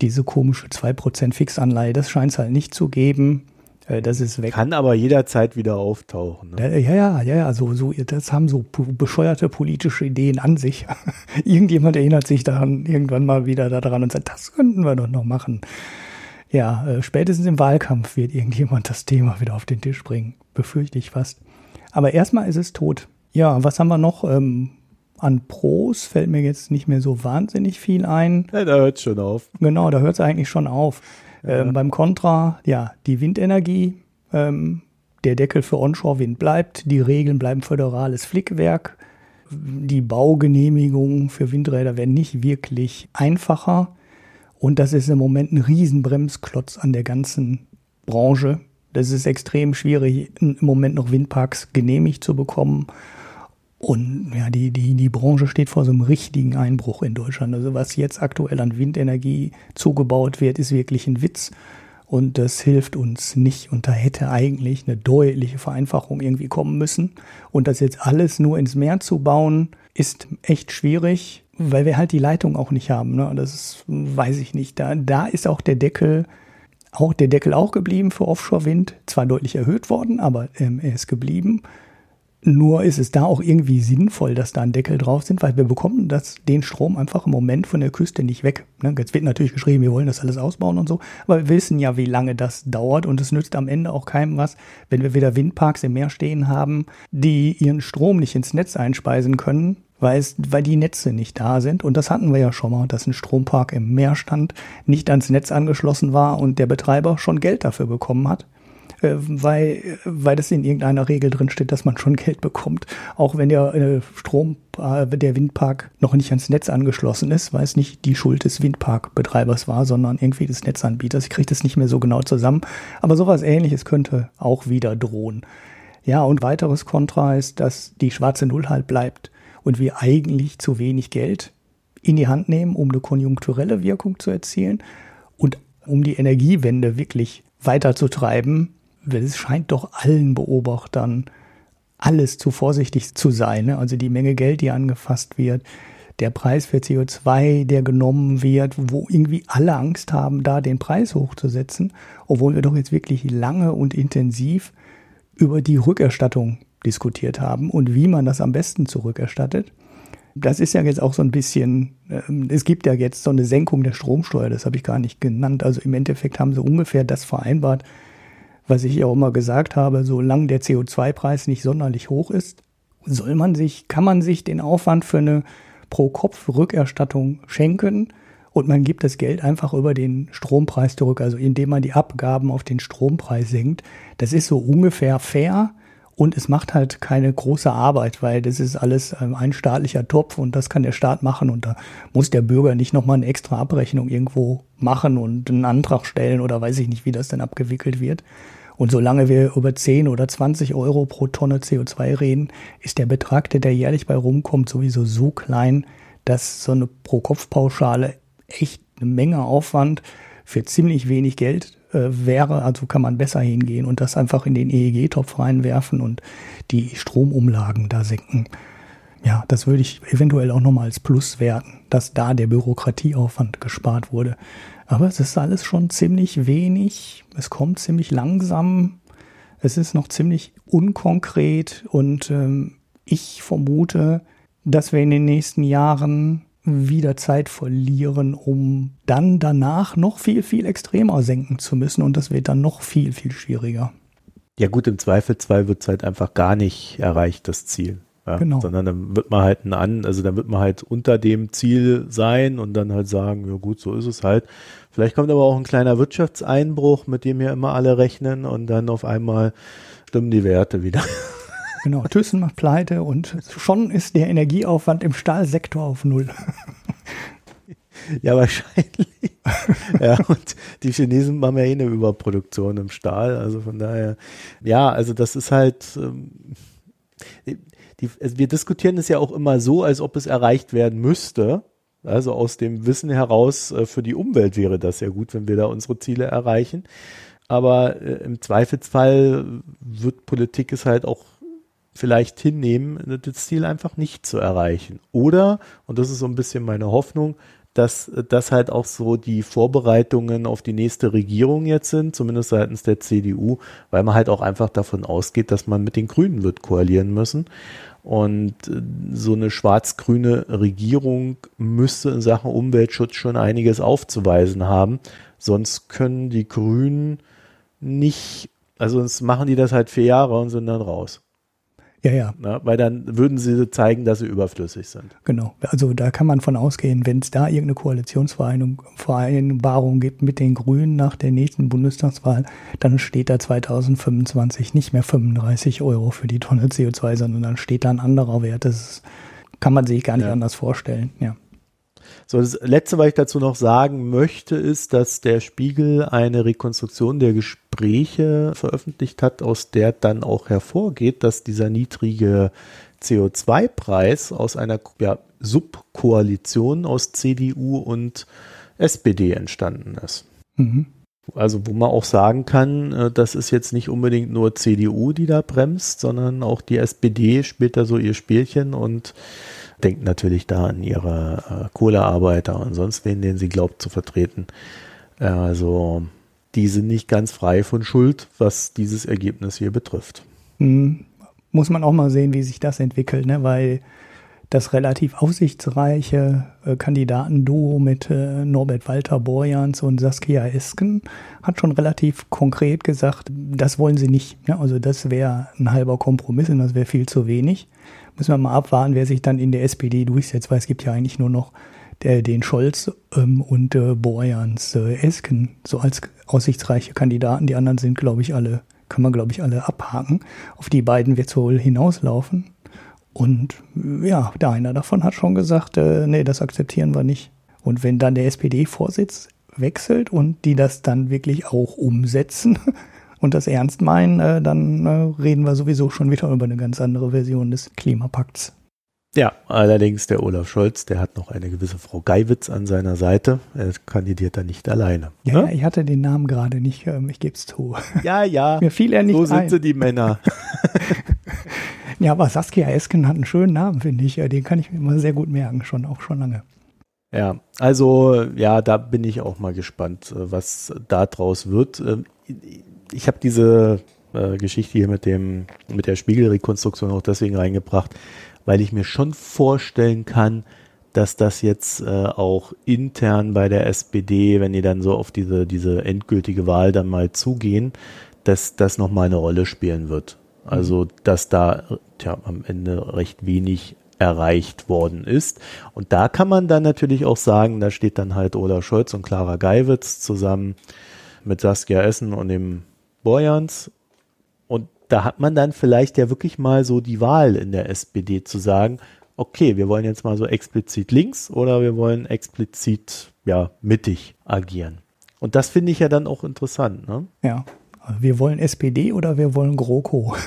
Diese komische 2% Fixanleihe, das scheint es halt nicht zu geben. Äh, das ist weg. Kann aber jederzeit wieder auftauchen. Ne? Ja, ja, ja, ja, so, so, das haben so bescheuerte politische Ideen an sich. Irgendjemand erinnert sich daran irgendwann mal wieder daran und sagt, das könnten wir doch noch machen. Ja, äh, spätestens im Wahlkampf wird irgendjemand das Thema wieder auf den Tisch bringen. Befürchte ich fast. Aber erstmal ist es tot. Ja, was haben wir noch? Ähm, an Pros fällt mir jetzt nicht mehr so wahnsinnig viel ein. Ja, da hört es schon auf. Genau, da hört es eigentlich schon auf. Ähm, beim Contra, ja, die Windenergie, ähm, der Deckel für Onshore-Wind bleibt, die Regeln bleiben föderales Flickwerk, die Baugenehmigungen für Windräder werden nicht wirklich einfacher und das ist im Moment ein Riesenbremsklotz an der ganzen Branche. Das ist extrem schwierig, im Moment noch Windparks genehmigt zu bekommen. Und ja, die, die, die Branche steht vor so einem richtigen Einbruch in Deutschland. Also was jetzt aktuell an Windenergie zugebaut wird, ist wirklich ein Witz. Und das hilft uns nicht. Und da hätte eigentlich eine deutliche Vereinfachung irgendwie kommen müssen. Und das jetzt alles nur ins Meer zu bauen, ist echt schwierig, weil wir halt die Leitung auch nicht haben. Ne? Das ist, weiß ich nicht. Da, da ist auch der Deckel, auch der Deckel auch geblieben für Offshore-Wind. Zwar deutlich erhöht worden, aber ähm, er ist geblieben. Nur ist es da auch irgendwie sinnvoll, dass da ein Deckel drauf sind, weil wir bekommen das, den Strom einfach im Moment von der Küste nicht weg. Ne? Jetzt wird natürlich geschrieben, wir wollen das alles ausbauen und so, aber wir wissen ja, wie lange das dauert und es nützt am Ende auch keinem was, wenn wir wieder Windparks im Meer stehen haben, die ihren Strom nicht ins Netz einspeisen können, weil, es, weil die Netze nicht da sind. Und das hatten wir ja schon mal, dass ein Strompark im Meer stand, nicht ans Netz angeschlossen war und der Betreiber schon Geld dafür bekommen hat. Äh, weil, weil das in irgendeiner Regel drin steht, dass man schon Geld bekommt, auch wenn der äh, Strom, äh, der Windpark noch nicht ans Netz angeschlossen ist, weil es nicht die Schuld des Windparkbetreibers war, sondern irgendwie des Netzanbieters. Ich kriege das nicht mehr so genau zusammen, aber sowas ähnliches könnte auch wieder drohen. Ja, und weiteres Kontra ist, dass die schwarze Null halt bleibt und wir eigentlich zu wenig Geld in die Hand nehmen, um eine konjunkturelle Wirkung zu erzielen und um die Energiewende wirklich weiterzutreiben, es scheint doch allen Beobachtern alles zu vorsichtig zu sein. Ne? Also die Menge Geld, die angefasst wird, der Preis für CO2, der genommen wird, wo irgendwie alle Angst haben, da den Preis hochzusetzen, obwohl wir doch jetzt wirklich lange und intensiv über die Rückerstattung diskutiert haben und wie man das am besten zurückerstattet. Das ist ja jetzt auch so ein bisschen, ähm, es gibt ja jetzt so eine Senkung der Stromsteuer, das habe ich gar nicht genannt. Also im Endeffekt haben sie ungefähr das vereinbart, was ich ja auch immer gesagt habe, solange der CO2-Preis nicht sonderlich hoch ist, soll man sich, kann man sich den Aufwand für eine Pro-Kopf-Rückerstattung schenken und man gibt das Geld einfach über den Strompreis zurück, also indem man die Abgaben auf den Strompreis senkt. Das ist so ungefähr fair und es macht halt keine große Arbeit, weil das ist alles ähm, ein staatlicher Topf und das kann der Staat machen und da muss der Bürger nicht nochmal eine extra Abrechnung irgendwo machen und einen Antrag stellen oder weiß ich nicht, wie das dann abgewickelt wird. Und solange wir über 10 oder 20 Euro pro Tonne CO2 reden, ist der Betrag, der da jährlich bei rumkommt, sowieso so klein, dass so eine Pro-Kopf-Pauschale echt eine Menge Aufwand für ziemlich wenig Geld äh, wäre. Also kann man besser hingehen und das einfach in den EEG-Topf reinwerfen und die Stromumlagen da senken. Ja, das würde ich eventuell auch nochmal als Plus werten, dass da der Bürokratieaufwand gespart wurde. Aber es ist alles schon ziemlich wenig. Es kommt ziemlich langsam. Es ist noch ziemlich unkonkret und ähm, ich vermute, dass wir in den nächsten Jahren wieder Zeit verlieren, um dann danach noch viel, viel extremer senken zu müssen und das wird dann noch viel, viel schwieriger. Ja gut, im Zweifelsfall wird es halt einfach gar nicht erreicht, das Ziel. Ja, genau. Sondern dann wird man halt an, also dann wird man halt unter dem Ziel sein und dann halt sagen, ja gut, so ist es halt. Vielleicht kommt aber auch ein kleiner Wirtschaftseinbruch, mit dem ja immer alle rechnen und dann auf einmal stimmen die Werte wieder. Genau, Thyssen macht pleite und schon ist der Energieaufwand im Stahlsektor auf Null. Ja, wahrscheinlich. ja, und die Chinesen machen ja eh eine Überproduktion im Stahl. Also von daher, ja, also das ist halt, ähm, die, also wir diskutieren es ja auch immer so, als ob es erreicht werden müsste. Also aus dem Wissen heraus, äh, für die Umwelt wäre das ja gut, wenn wir da unsere Ziele erreichen. Aber äh, im Zweifelsfall wird Politik es halt auch vielleicht hinnehmen, das Ziel einfach nicht zu erreichen. Oder, und das ist so ein bisschen meine Hoffnung, dass das halt auch so die Vorbereitungen auf die nächste Regierung jetzt sind, zumindest seitens der CDU, weil man halt auch einfach davon ausgeht, dass man mit den Grünen wird koalieren müssen. Und äh, so eine schwarz-grüne Regierung müsste in Sachen Umweltschutz schon einiges aufzuweisen haben. Sonst können die Grünen nicht, also sonst machen die das halt vier Jahre und sind dann raus. Ja, ja. Na, weil dann würden sie zeigen, dass sie überflüssig sind. Genau. Also da kann man von ausgehen, wenn es da irgendeine Koalitionsvereinbarung gibt mit den Grünen nach der nächsten Bundestagswahl, dann steht da 2025 nicht mehr 35 Euro für die Tonne CO2, sondern dann steht da ein anderer Wert. Das kann man sich gar nicht ja. anders vorstellen. Ja. So, das letzte, was ich dazu noch sagen möchte, ist, dass der Spiegel eine Rekonstruktion der Gespräche veröffentlicht hat, aus der dann auch hervorgeht, dass dieser niedrige CO2-Preis aus einer ja, Subkoalition aus CDU und SPD entstanden ist. Mhm. Also wo man auch sagen kann, äh, das ist jetzt nicht unbedingt nur CDU, die da bremst, sondern auch die SPD spielt da so ihr Spielchen und denkt natürlich da an ihre äh, Kohlearbeiter und sonst wen, den sie glaubt zu vertreten. Also die sind nicht ganz frei von Schuld, was dieses Ergebnis hier betrifft. Hm. Muss man auch mal sehen, wie sich das entwickelt, ne? weil das relativ aussichtsreiche äh, Kandidatenduo mit äh, Norbert Walter Borjans und Saskia Esken hat schon relativ konkret gesagt, das wollen sie nicht. Ne? Also das wäre ein halber Kompromiss und das wäre viel zu wenig. Müssen wir mal abwarten, wer sich dann in der SPD durchsetzt, weil es gibt ja eigentlich nur noch der, den Scholz ähm, und äh, Borjans äh, Esken so als aussichtsreiche Kandidaten. Die anderen sind, glaube ich, alle, kann man, glaube ich, alle abhaken. Auf die beiden wird es wohl hinauslaufen. Und ja, der einer davon hat schon gesagt, äh, nee, das akzeptieren wir nicht. Und wenn dann der SPD-Vorsitz wechselt und die das dann wirklich auch umsetzen, und das ernst meinen, äh, dann äh, reden wir sowieso schon wieder über eine ganz andere Version des Klimapakts. Ja, allerdings der Olaf Scholz, der hat noch eine gewisse Frau Geiwitz an seiner Seite. Er kandidiert da nicht alleine. Ja, ne? ich hatte den Namen gerade nicht, ähm, ich gebe es zu. Ja, ja. Mir fiel er nicht So sind ein. sie die Männer. ja, aber Saskia Esken hat einen schönen Namen, finde ich. Den kann ich mir immer sehr gut merken, schon auch schon lange. Ja, also ja, da bin ich auch mal gespannt, äh, was da draus wird. Ich habe diese äh, Geschichte hier mit dem mit der Spiegelrekonstruktion auch deswegen reingebracht, weil ich mir schon vorstellen kann, dass das jetzt äh, auch intern bei der SPD, wenn die dann so auf diese diese endgültige Wahl dann mal zugehen, dass das noch mal eine Rolle spielen wird. Also, dass da tja, am Ende recht wenig erreicht worden ist. Und da kann man dann natürlich auch sagen, da steht dann halt Olaf Scholz und Clara Geiwitz zusammen mit Saskia Essen und dem Borjans. Und da hat man dann vielleicht ja wirklich mal so die Wahl in der SPD zu sagen, okay, wir wollen jetzt mal so explizit links oder wir wollen explizit ja mittig agieren. Und das finde ich ja dann auch interessant. Ne? Ja, wir wollen SPD oder wir wollen GroKo.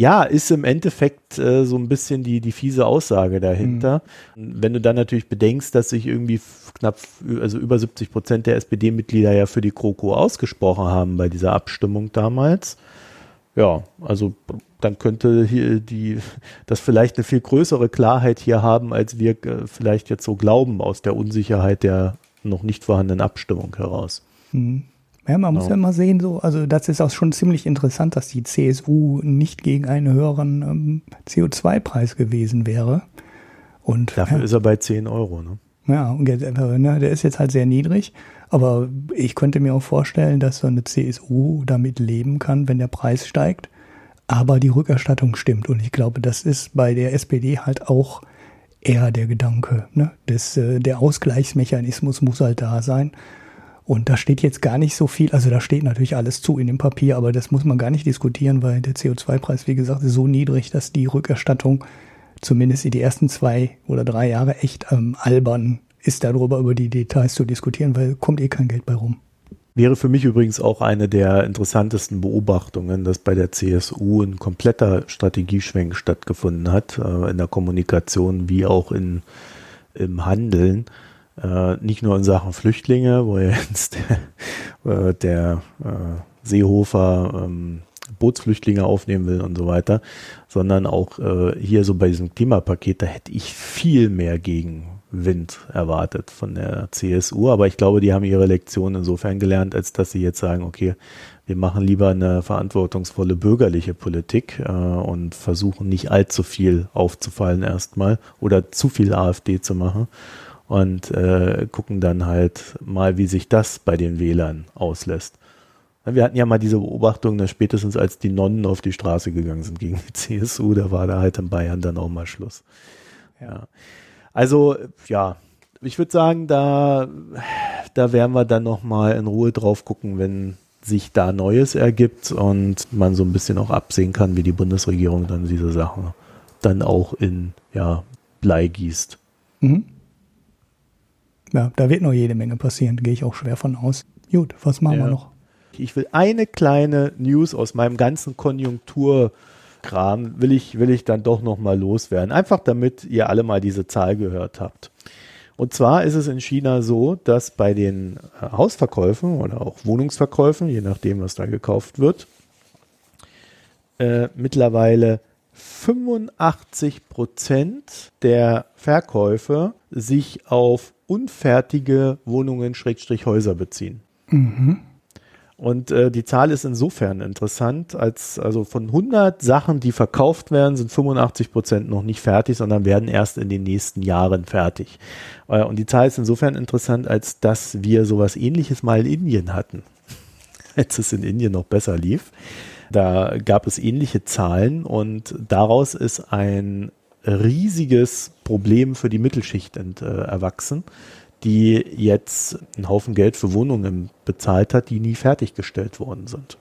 Ja, ist im Endeffekt äh, so ein bisschen die, die fiese Aussage dahinter. Mhm. Wenn du dann natürlich bedenkst, dass sich irgendwie knapp, also über 70 Prozent der SPD-Mitglieder ja für die GroKo ausgesprochen haben bei dieser Abstimmung damals. Ja, also dann könnte hier die, das vielleicht eine viel größere Klarheit hier haben, als wir äh, vielleicht jetzt so glauben aus der Unsicherheit der noch nicht vorhandenen Abstimmung heraus. Mhm. Ja, man muss ja. ja mal sehen, so, also das ist auch schon ziemlich interessant, dass die CSU nicht gegen einen höheren ähm, CO2-Preis gewesen wäre. Und, Dafür ja, ist er bei 10 Euro, ne? Ja, und jetzt, ne, der ist jetzt halt sehr niedrig. Aber ich könnte mir auch vorstellen, dass so eine CSU damit leben kann, wenn der Preis steigt. Aber die Rückerstattung stimmt. Und ich glaube, das ist bei der SPD halt auch eher der Gedanke. Ne? Das, äh, der Ausgleichsmechanismus muss halt da sein. Und da steht jetzt gar nicht so viel, also da steht natürlich alles zu in dem Papier, aber das muss man gar nicht diskutieren, weil der CO2-Preis, wie gesagt, ist so niedrig, dass die Rückerstattung zumindest in die ersten zwei oder drei Jahre echt ähm, albern ist, darüber über die Details zu diskutieren, weil kommt eh kein Geld bei rum. Wäre für mich übrigens auch eine der interessantesten Beobachtungen, dass bei der CSU ein kompletter Strategieschwenk stattgefunden hat, äh, in der Kommunikation wie auch in, im Handeln. Äh, nicht nur in Sachen Flüchtlinge, wo jetzt der, äh, der äh, Seehofer ähm, Bootsflüchtlinge aufnehmen will und so weiter, sondern auch äh, hier so bei diesem Klimapaket, da hätte ich viel mehr Gegenwind erwartet von der CSU, aber ich glaube, die haben ihre Lektion insofern gelernt, als dass sie jetzt sagen, okay, wir machen lieber eine verantwortungsvolle bürgerliche Politik äh, und versuchen nicht allzu viel aufzufallen erstmal oder zu viel AfD zu machen und äh, gucken dann halt mal, wie sich das bei den Wählern auslässt. Wir hatten ja mal diese Beobachtung, dass spätestens als die Nonnen auf die Straße gegangen sind gegen die CSU, da war da halt in Bayern dann auch mal Schluss. Ja. Also, ja, ich würde sagen, da, da werden wir dann nochmal in Ruhe drauf gucken, wenn sich da Neues ergibt und man so ein bisschen auch absehen kann, wie die Bundesregierung dann diese Sachen dann auch in, ja, Blei gießt. Mhm. Ja, da wird noch jede Menge passieren, gehe ich auch schwer von aus. Gut, was machen ja. wir noch? Ich will eine kleine News aus meinem ganzen Konjunkturkram will ich, will ich dann doch noch mal loswerden. Einfach damit ihr alle mal diese Zahl gehört habt. Und zwar ist es in China so, dass bei den äh, Hausverkäufen oder auch Wohnungsverkäufen, je nachdem, was da gekauft wird, äh, mittlerweile 85 Prozent der Verkäufe sich auf unfertige Wohnungen Schrägstrich Häuser beziehen. Mhm. Und äh, die Zahl ist insofern interessant, als also von 100 Sachen, die verkauft werden, sind 85 Prozent noch nicht fertig, sondern werden erst in den nächsten Jahren fertig. Äh, und die Zahl ist insofern interessant, als dass wir sowas ähnliches mal in Indien hatten, als es in Indien noch besser lief. Da gab es ähnliche Zahlen und daraus ist ein riesiges Problem für die Mittelschicht ent, äh, erwachsen, die jetzt einen Haufen Geld für Wohnungen bezahlt hat, die nie fertiggestellt worden sind.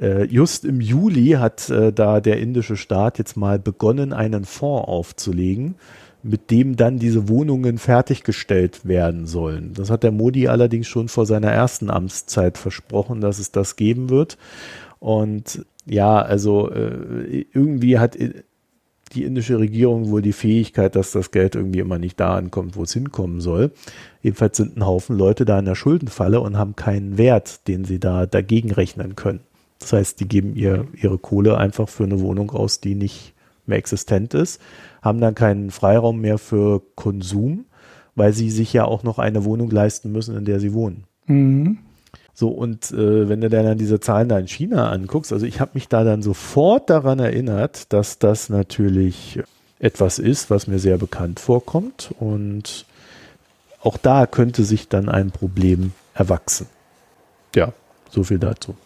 Äh, just im Juli hat äh, da der indische Staat jetzt mal begonnen, einen Fonds aufzulegen, mit dem dann diese Wohnungen fertiggestellt werden sollen. Das hat der Modi allerdings schon vor seiner ersten Amtszeit versprochen, dass es das geben wird. Und ja, also äh, irgendwie hat die indische Regierung wohl die Fähigkeit, dass das Geld irgendwie immer nicht da ankommt, wo es hinkommen soll. Jedenfalls sind ein Haufen Leute da in der Schuldenfalle und haben keinen Wert, den sie da dagegen rechnen können. Das heißt, die geben ihr, ihre Kohle einfach für eine Wohnung aus, die nicht mehr existent ist, haben dann keinen Freiraum mehr für Konsum, weil sie sich ja auch noch eine Wohnung leisten müssen, in der sie wohnen. Mhm. So, und äh, wenn du dir dann diese Zahlen da in China anguckst, also ich habe mich da dann sofort daran erinnert, dass das natürlich etwas ist, was mir sehr bekannt vorkommt. Und auch da könnte sich dann ein Problem erwachsen. Ja, so viel dazu.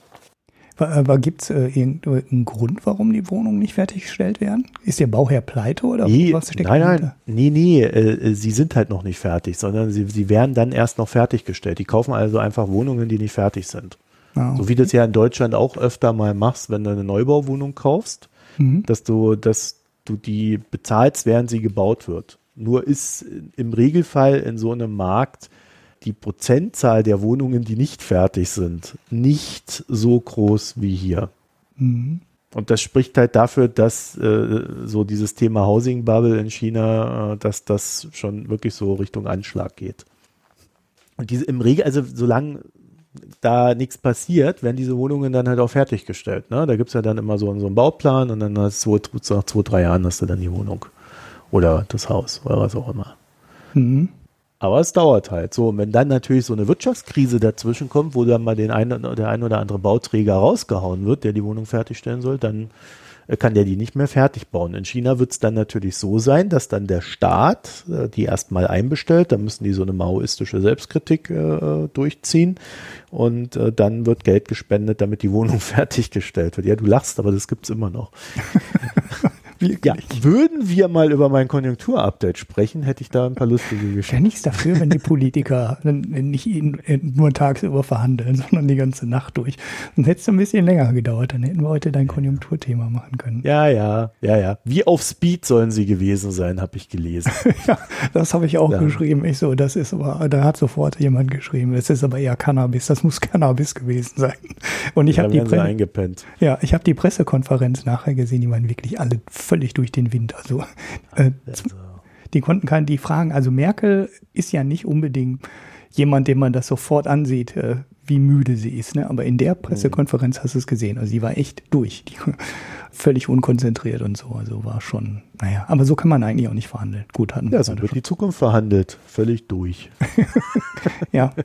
Aber gibt es äh, irgendeinen Grund, warum die Wohnungen nicht fertiggestellt werden? Ist der Bauherr pleite oder nee, was steckt Nein, nein, nee, nee, äh, äh, sie sind halt noch nicht fertig, sondern sie, sie werden dann erst noch fertiggestellt. Die kaufen also einfach Wohnungen, die nicht fertig sind. Ah, okay. So wie du das ja in Deutschland auch öfter mal machst, wenn du eine Neubauwohnung kaufst, mhm. dass du, dass du die bezahlst, während sie gebaut wird. Nur ist im Regelfall in so einem Markt die Prozentzahl der Wohnungen, die nicht fertig sind, nicht so groß wie hier. Mhm. Und das spricht halt dafür, dass äh, so dieses Thema Housing Bubble in China, äh, dass das schon wirklich so Richtung Anschlag geht. Und diese im Regel, also solange da nichts passiert, werden diese Wohnungen dann halt auch fertiggestellt. Ne? Da gibt es ja dann immer so, so einen Bauplan und dann hast du, nach zwei, drei Jahren hast du dann die Wohnung. Oder das Haus oder was auch immer. Mhm. Aber es dauert halt so. Und wenn dann natürlich so eine Wirtschaftskrise dazwischen kommt, wo dann mal den einen, der ein oder andere Bauträger rausgehauen wird, der die Wohnung fertigstellen soll, dann äh, kann der die nicht mehr fertig bauen. In China wird es dann natürlich so sein, dass dann der Staat äh, die erstmal einbestellt, dann müssen die so eine maoistische Selbstkritik äh, durchziehen und äh, dann wird Geld gespendet, damit die Wohnung fertiggestellt wird. Ja, du lachst, aber das gibt's immer noch. Wirklich? Ja, würden wir mal über mein Konjunkturupdate sprechen, hätte ich da ein paar lustige Geschichten. Wäre nichts dafür, wenn die Politiker nicht nur tagsüber verhandeln, sondern die ganze Nacht durch. Dann hätte es ein bisschen länger gedauert, dann hätten wir heute dein Konjunkturthema machen können. Ja, ja, ja, ja. Wie auf Speed sollen sie gewesen sein, habe ich gelesen. ja, das habe ich auch ja. geschrieben. Ich so, das ist aber, da hat sofort jemand geschrieben, das ist aber eher Cannabis, das muss Cannabis gewesen sein. Und ich ja, habe die, Pre ja, hab die Pressekonferenz nachher gesehen, die waren wirklich alle völlig durch den Wind. Also, äh, also. die konnten keine, die fragen, also Merkel ist ja nicht unbedingt jemand, dem man das sofort ansieht, äh, wie müde sie ist. Ne? Aber in der Pressekonferenz hast du es gesehen. Also sie war echt durch. Die, völlig unkonzentriert und so. Also war schon, naja, aber so kann man eigentlich auch nicht verhandeln. Gut, hatten Ja, so wird schon. die Zukunft verhandelt. Völlig durch. ja.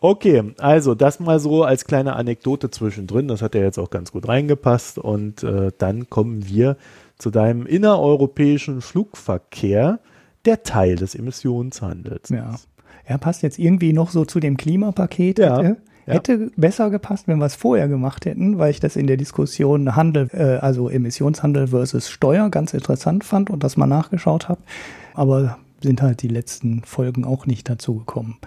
Okay, also das mal so als kleine Anekdote zwischendrin. Das hat ja jetzt auch ganz gut reingepasst. Und äh, dann kommen wir zu deinem innereuropäischen Flugverkehr, der Teil des Emissionshandels. Ja. Er passt jetzt irgendwie noch so zu dem Klimapaket. Ja. Hätte, ja. hätte besser gepasst, wenn wir es vorher gemacht hätten, weil ich das in der Diskussion Handel, äh, also Emissionshandel versus Steuer ganz interessant fand und das mal nachgeschaut habe. Aber sind halt die letzten Folgen auch nicht dazu gekommen.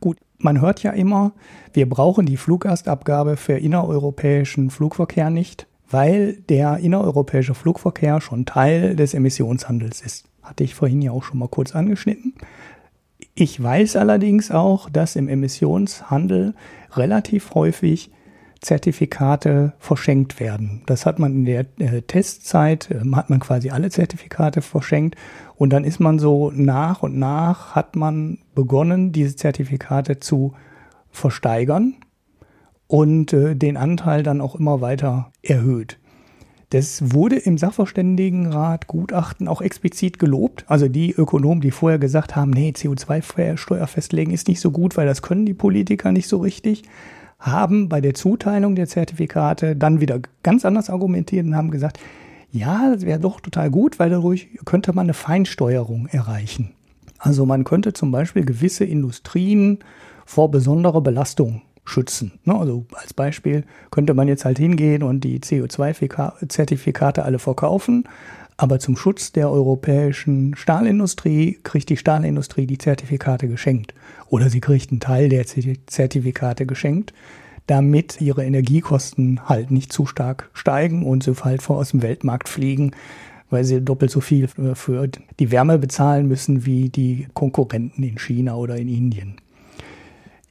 Gut, man hört ja immer, wir brauchen die Fluggastabgabe für innereuropäischen Flugverkehr nicht weil der innereuropäische Flugverkehr schon Teil des Emissionshandels ist. Hatte ich vorhin ja auch schon mal kurz angeschnitten. Ich weiß allerdings auch, dass im Emissionshandel relativ häufig Zertifikate verschenkt werden. Das hat man in der äh, Testzeit, äh, hat man quasi alle Zertifikate verschenkt und dann ist man so nach und nach hat man begonnen, diese Zertifikate zu versteigern und äh, den Anteil dann auch immer weiter erhöht. Das wurde im Sachverständigenrat Gutachten auch explizit gelobt. Also die Ökonomen, die vorher gesagt haben, nee, CO2-Steuer festlegen ist nicht so gut, weil das können die Politiker nicht so richtig, haben bei der Zuteilung der Zertifikate dann wieder ganz anders argumentiert und haben gesagt, ja, das wäre doch total gut, weil dadurch könnte man eine Feinsteuerung erreichen. Also man könnte zum Beispiel gewisse Industrien vor besonderer Belastung schützen. Ne? Also als Beispiel könnte man jetzt halt hingehen und die CO2-Zertifikate alle verkaufen, aber zum Schutz der europäischen Stahlindustrie kriegt die Stahlindustrie die Zertifikate geschenkt. Oder sie kriegt einen Teil der Zertifikate geschenkt, damit ihre Energiekosten halt nicht zu stark steigen und sie halt vor aus dem Weltmarkt fliegen, weil sie doppelt so viel für die Wärme bezahlen müssen wie die Konkurrenten in China oder in Indien.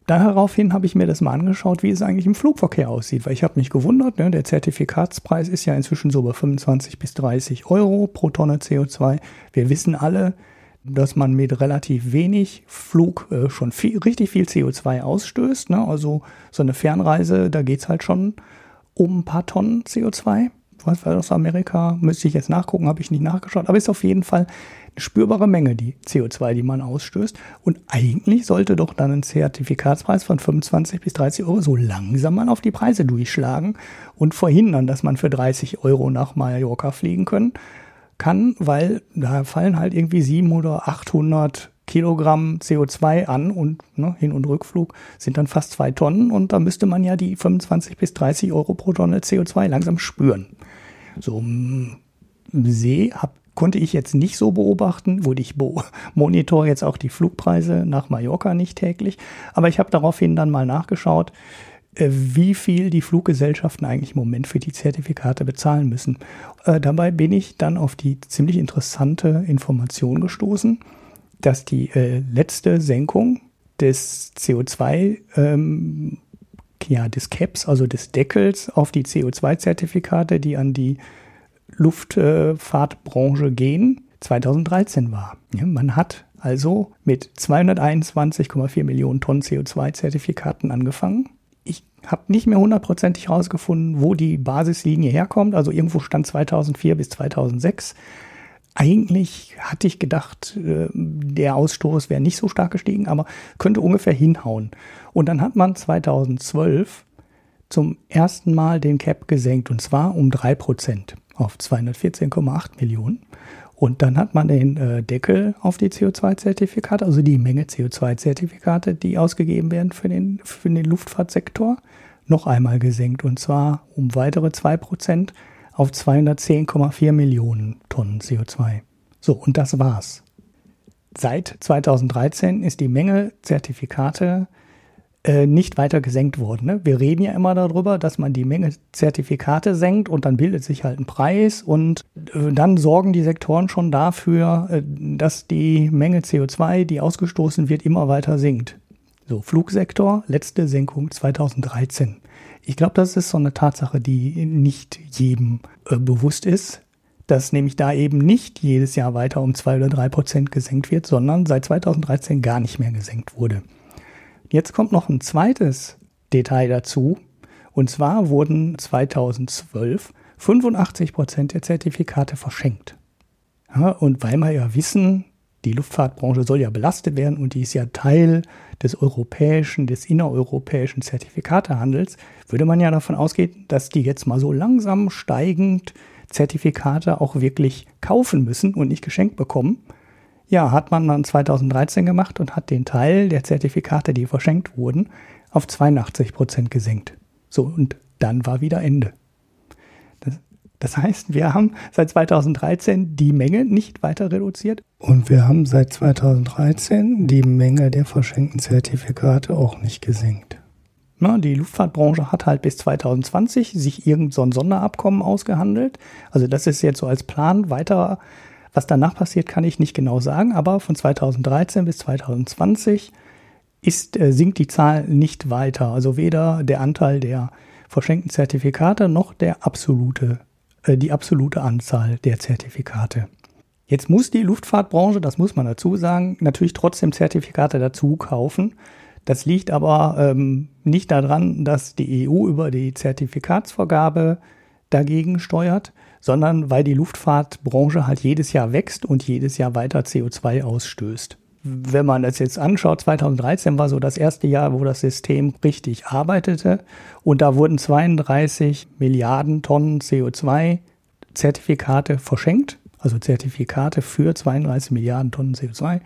Daraufhin habe ich mir das mal angeschaut, wie es eigentlich im Flugverkehr aussieht, weil ich habe mich gewundert, ne, der Zertifikatspreis ist ja inzwischen so bei 25 bis 30 Euro pro Tonne CO2. Wir wissen alle, dass man mit relativ wenig Flug äh, schon viel, richtig viel CO2 ausstößt. Ne? Also so eine Fernreise, da geht's halt schon um ein paar Tonnen CO2. Was war das Amerika? Müsste ich jetzt nachgucken, habe ich nicht nachgeschaut. Aber ist auf jeden Fall eine spürbare Menge, die CO2, die man ausstößt. Und eigentlich sollte doch dann ein Zertifikatspreis von 25 bis 30 Euro so langsam mal auf die Preise durchschlagen und verhindern, dass man für 30 Euro nach Mallorca fliegen können kann, weil da fallen halt irgendwie 700 oder 800 Kilogramm CO2 an und ne, Hin- und Rückflug sind dann fast zwei Tonnen und da müsste man ja die 25 bis 30 Euro pro Tonne CO2 langsam spüren. So im See hab, konnte ich jetzt nicht so beobachten, wurde ich bo monitor jetzt auch die Flugpreise nach Mallorca nicht täglich, aber ich habe daraufhin dann mal nachgeschaut, äh, wie viel die Fluggesellschaften eigentlich im Moment für die Zertifikate bezahlen müssen. Äh, dabei bin ich dann auf die ziemlich interessante Information gestoßen, dass die äh, letzte Senkung des CO2 ähm, ja, des Caps, also des Deckels auf die CO2-Zertifikate, die an die Luftfahrtbranche gehen, 2013 war. Man hat also mit 221,4 Millionen Tonnen CO2-Zertifikaten angefangen. Ich habe nicht mehr hundertprozentig herausgefunden, wo die Basislinie herkommt. Also irgendwo stand 2004 bis 2006. Eigentlich hatte ich gedacht, äh, der Ausstoß wäre nicht so stark gestiegen, aber könnte ungefähr hinhauen. Und dann hat man 2012 zum ersten Mal den Cap gesenkt und zwar um drei Prozent auf 214,8 Millionen. Und dann hat man den äh, Deckel auf die CO2-Zertifikate, also die Menge CO2-Zertifikate, die ausgegeben werden für den, für den Luftfahrtsektor, noch einmal gesenkt. Und zwar um weitere 2% auf 210,4 Millionen Tonnen CO2. So, und das war's. Seit 2013 ist die Menge Zertifikate äh, nicht weiter gesenkt worden. Ne? Wir reden ja immer darüber, dass man die Menge Zertifikate senkt und dann bildet sich halt ein Preis und äh, dann sorgen die Sektoren schon dafür, äh, dass die Menge CO2, die ausgestoßen wird, immer weiter sinkt. So, Flugsektor, letzte Senkung 2013. Ich glaube, das ist so eine Tatsache, die nicht jedem äh, bewusst ist, dass nämlich da eben nicht jedes Jahr weiter um zwei oder drei Prozent gesenkt wird, sondern seit 2013 gar nicht mehr gesenkt wurde. Jetzt kommt noch ein zweites Detail dazu. Und zwar wurden 2012 85 Prozent der Zertifikate verschenkt. Ja, und weil wir ja wissen, die Luftfahrtbranche soll ja belastet werden und die ist ja Teil des europäischen, des innereuropäischen Zertifikatehandels, würde man ja davon ausgehen, dass die jetzt mal so langsam steigend Zertifikate auch wirklich kaufen müssen und nicht geschenkt bekommen. Ja, hat man dann 2013 gemacht und hat den Teil der Zertifikate, die verschenkt wurden, auf 82 Prozent gesenkt. So, und dann war wieder Ende. Das, das heißt, wir haben seit 2013 die Menge nicht weiter reduziert. Und wir haben seit 2013 die Menge der verschenkten Zertifikate auch nicht gesenkt. Na, die Luftfahrtbranche hat halt bis 2020 sich irgendein so Sonderabkommen ausgehandelt. Also das ist jetzt so als Plan weiter was danach passiert, kann ich nicht genau sagen, aber von 2013 bis 2020 ist, äh, sinkt die Zahl nicht weiter. Also weder der Anteil der verschenkten Zertifikate noch der absolute, äh, die absolute Anzahl der Zertifikate. Jetzt muss die Luftfahrtbranche, das muss man dazu sagen, natürlich trotzdem Zertifikate dazu kaufen. Das liegt aber ähm, nicht daran, dass die EU über die Zertifikatsvergabe dagegen steuert, sondern weil die Luftfahrtbranche halt jedes Jahr wächst und jedes Jahr weiter CO2 ausstößt. Wenn man das jetzt anschaut, 2013 war so das erste Jahr, wo das System richtig arbeitete und da wurden 32 Milliarden Tonnen CO2 Zertifikate verschenkt, also Zertifikate für 32 Milliarden Tonnen CO2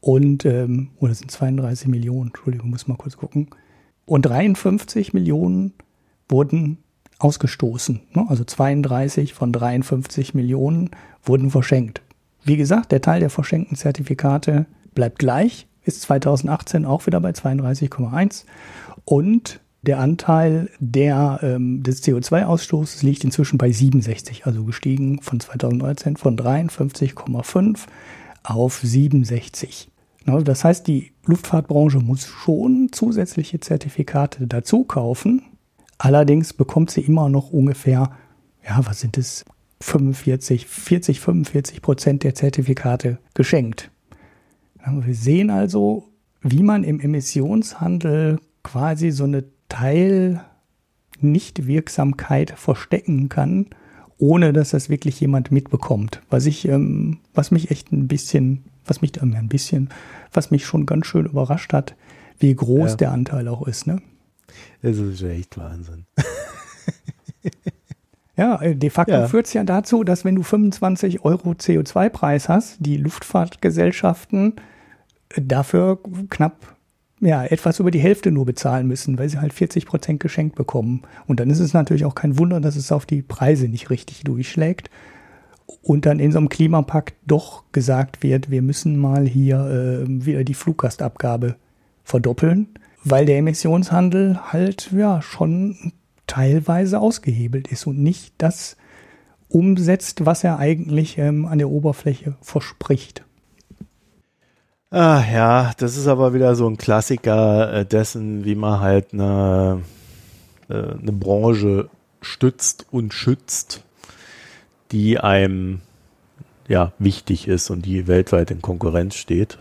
und ähm, oder sind 32 Millionen, Entschuldigung, muss mal kurz gucken. Und 53 Millionen wurden ausgestoßen. Ne? Also 32 von 53 Millionen wurden verschenkt. Wie gesagt, der Teil der verschenkten Zertifikate bleibt gleich, ist 2018 auch wieder bei 32,1 und der Anteil der, ähm, des CO2-Ausstoßes liegt inzwischen bei 67, also gestiegen von 2019 von 53,5 auf 67. Das heißt, die Luftfahrtbranche muss schon zusätzliche Zertifikate dazu kaufen. Allerdings bekommt sie immer noch ungefähr, ja, was sind es, 45, 40, 45 Prozent der Zertifikate geschenkt. Wir sehen also, wie man im Emissionshandel quasi so eine Teil-Nichtwirksamkeit verstecken kann, ohne dass das wirklich jemand mitbekommt. Was ich, ähm, was mich echt ein bisschen, was mich ähm, ein bisschen, was mich schon ganz schön überrascht hat, wie groß ja. der Anteil auch ist, ne? Das ist echt Wahnsinn. Ja, äh, de facto ja. führt es ja dazu, dass wenn du 25 Euro CO2-Preis hast, die Luftfahrtgesellschaften äh, dafür knapp ja, etwas über die Hälfte nur bezahlen müssen, weil sie halt 40 Prozent geschenkt bekommen. Und dann ist es natürlich auch kein Wunder, dass es auf die Preise nicht richtig durchschlägt. Und dann in so einem Klimapakt doch gesagt wird, wir müssen mal hier äh, wieder die Fluggastabgabe verdoppeln, weil der Emissionshandel halt ja schon teilweise ausgehebelt ist und nicht das umsetzt, was er eigentlich ähm, an der Oberfläche verspricht. Ah, ja, das ist aber wieder so ein Klassiker äh, dessen, wie man halt eine, äh, eine Branche stützt und schützt, die einem ja wichtig ist und die weltweit in Konkurrenz steht.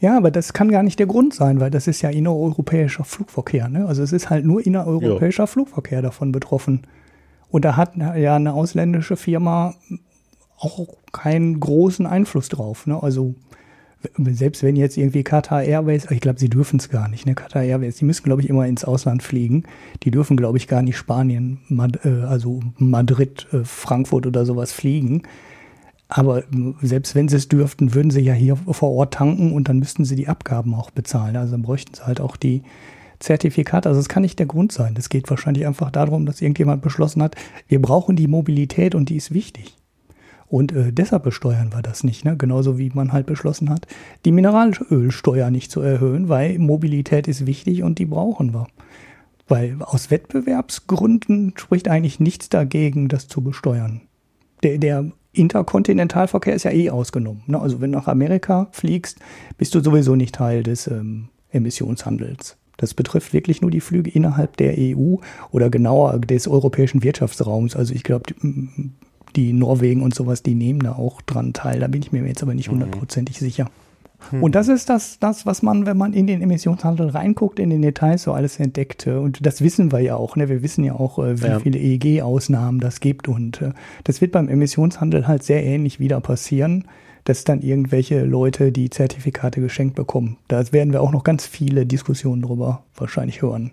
Ja, aber das kann gar nicht der Grund sein, weil das ist ja innereuropäischer Flugverkehr. Ne? Also es ist halt nur innereuropäischer jo. Flugverkehr davon betroffen. Und da hat ja eine ausländische Firma auch keinen großen Einfluss drauf. Ne? Also selbst wenn jetzt irgendwie Qatar Airways, ich glaube, sie dürfen es gar nicht, ne? Qatar Airways, die müssen, glaube ich, immer ins Ausland fliegen. Die dürfen, glaube ich, gar nicht Spanien, Mad äh, also Madrid, äh, Frankfurt oder sowas fliegen. Aber selbst wenn sie es dürften, würden sie ja hier vor Ort tanken und dann müssten sie die Abgaben auch bezahlen. Also dann bräuchten sie halt auch die Zertifikate. Also es kann nicht der Grund sein. Das geht wahrscheinlich einfach darum, dass irgendjemand beschlossen hat, wir brauchen die Mobilität und die ist wichtig. Und äh, deshalb besteuern wir das nicht. Ne? Genauso wie man halt beschlossen hat, die Mineralölsteuer nicht zu erhöhen, weil Mobilität ist wichtig und die brauchen wir. Weil aus Wettbewerbsgründen spricht eigentlich nichts dagegen, das zu besteuern. Der, der Interkontinentalverkehr ist ja eh ausgenommen. Ne? Also wenn du nach Amerika fliegst, bist du sowieso nicht Teil des ähm, Emissionshandels. Das betrifft wirklich nur die Flüge innerhalb der EU oder genauer des europäischen Wirtschaftsraums. Also ich glaube, die, Norwegen und sowas, die nehmen da auch dran teil. Da bin ich mir jetzt aber nicht mhm. hundertprozentig mhm. Und das ist das, das, was man, wenn man in den Emissionshandel reinguckt, in den Details so alles entdeckt. Und das wissen wir ja auch. Ne? Wir wissen ja auch, äh, wie ja. viele EEG-Ausnahmen das gibt. Und äh, das wird beim Emissionshandel halt sehr ähnlich wieder passieren, dass dann irgendwelche Leute die Zertifikate geschenkt bekommen. Da werden wir auch noch ganz viele Diskussionen drüber wahrscheinlich hören.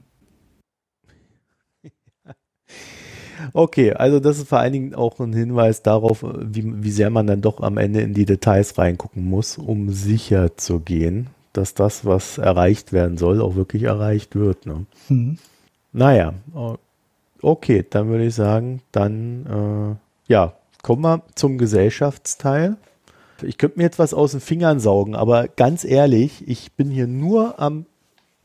Okay, also das ist vor allen Dingen auch ein Hinweis darauf, wie, wie sehr man dann doch am Ende in die Details reingucken muss, um sicher zu gehen, dass das, was erreicht werden soll, auch wirklich erreicht wird. Ne? Mhm. Naja, okay, dann würde ich sagen, dann äh, ja, kommen wir zum Gesellschaftsteil. Ich könnte mir jetzt was aus den Fingern saugen, aber ganz ehrlich, ich bin hier nur am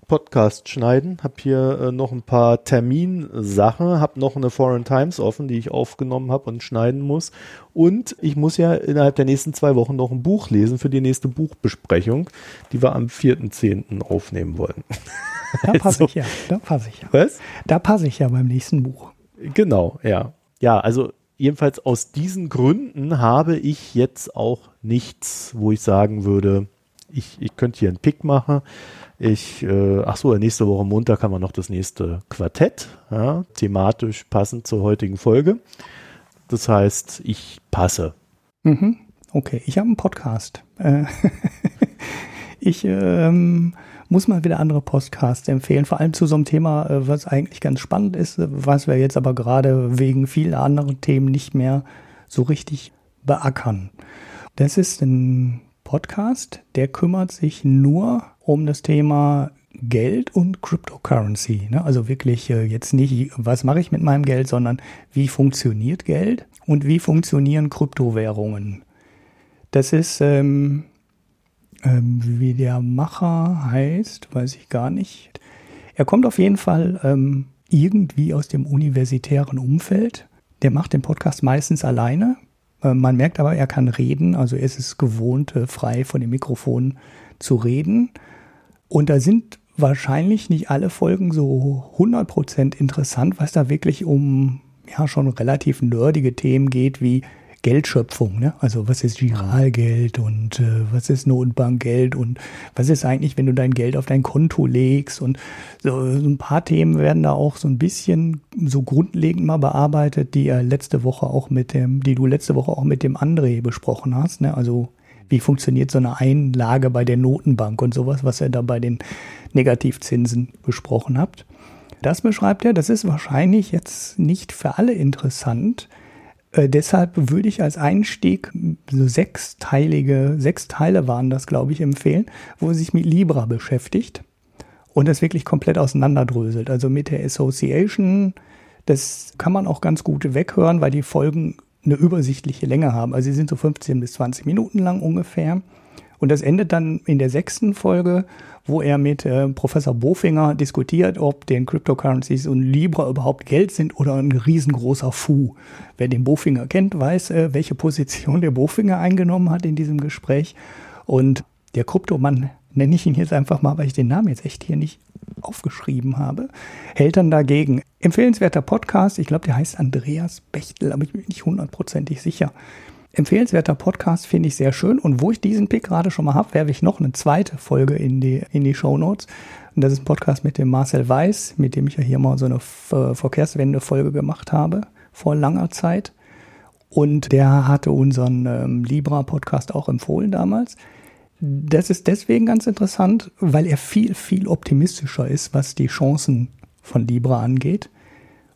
Podcast schneiden, habe hier äh, noch ein paar Terminsachen, habe noch eine Foreign Times offen, die ich aufgenommen habe und schneiden muss. Und ich muss ja innerhalb der nächsten zwei Wochen noch ein Buch lesen für die nächste Buchbesprechung, die wir am 4.10. aufnehmen wollen. Da passe also, ich ja, da passe ich ja. Was? Da passe ich ja beim nächsten Buch. Genau, ja. Ja, also jedenfalls aus diesen Gründen habe ich jetzt auch nichts, wo ich sagen würde, ich, ich könnte hier einen Pick machen. Ich, äh, ach so, nächste Woche Montag haben wir noch das nächste Quartett, ja, thematisch passend zur heutigen Folge. Das heißt, ich passe. Mhm. Okay, ich habe einen Podcast. Äh, ich ähm, muss mal wieder andere Podcasts empfehlen, vor allem zu so einem Thema, äh, was eigentlich ganz spannend ist, was wir jetzt aber gerade wegen vieler anderen Themen nicht mehr so richtig beackern. Das ist ein Podcast, der kümmert sich nur um das Thema Geld und Cryptocurrency. Ne? Also wirklich äh, jetzt nicht, was mache ich mit meinem Geld, sondern wie funktioniert Geld und wie funktionieren Kryptowährungen. Das ist, ähm, ähm, wie der Macher heißt, weiß ich gar nicht. Er kommt auf jeden Fall ähm, irgendwie aus dem universitären Umfeld. Der macht den Podcast meistens alleine. Äh, man merkt aber, er kann reden, also er ist es gewohnt, äh, frei von dem Mikrofon zu reden. Und da sind wahrscheinlich nicht alle Folgen so 100% interessant, was da wirklich um ja schon relativ nerdige Themen geht, wie Geldschöpfung. Ne? Also was ist Giralgeld und äh, was ist Notenbankgeld und was ist eigentlich, wenn du dein Geld auf dein Konto legst und so, so ein paar Themen werden da auch so ein bisschen so grundlegend mal bearbeitet, die er letzte Woche auch mit dem, die du letzte Woche auch mit dem André besprochen hast. Ne? Also wie funktioniert so eine Einlage bei der Notenbank und sowas, was ihr da bei den Negativzinsen besprochen habt. Das beschreibt er, das ist wahrscheinlich jetzt nicht für alle interessant. Äh, deshalb würde ich als Einstieg so sechsteilige, sechs Teile waren das, glaube ich, empfehlen, wo er sich mit Libra beschäftigt und das wirklich komplett auseinanderdröselt. Also mit der Association, das kann man auch ganz gut weghören, weil die Folgen eine übersichtliche Länge haben. Also sie sind so 15 bis 20 Minuten lang ungefähr. Und das endet dann in der sechsten Folge, wo er mit äh, Professor Bofinger diskutiert, ob den Cryptocurrencies und Libra überhaupt Geld sind oder ein riesengroßer Fu. Wer den Bofinger kennt, weiß, äh, welche Position der Bofinger eingenommen hat in diesem Gespräch. Und der Kryptomann, nenne ich ihn jetzt einfach mal, weil ich den Namen jetzt echt hier nicht aufgeschrieben habe, hält dann dagegen. Empfehlenswerter Podcast, ich glaube, der heißt Andreas Bechtel, aber ich bin nicht hundertprozentig sicher. Empfehlenswerter Podcast finde ich sehr schön. Und wo ich diesen Pick gerade schon mal habe, werfe ich noch eine zweite Folge in die, in die Show Notes. Und das ist ein Podcast mit dem Marcel Weiß, mit dem ich ja hier mal so eine äh, Verkehrswende-Folge gemacht habe, vor langer Zeit. Und der hatte unseren ähm, Libra-Podcast auch empfohlen damals. Das ist deswegen ganz interessant, weil er viel, viel optimistischer ist, was die Chancen von Libra angeht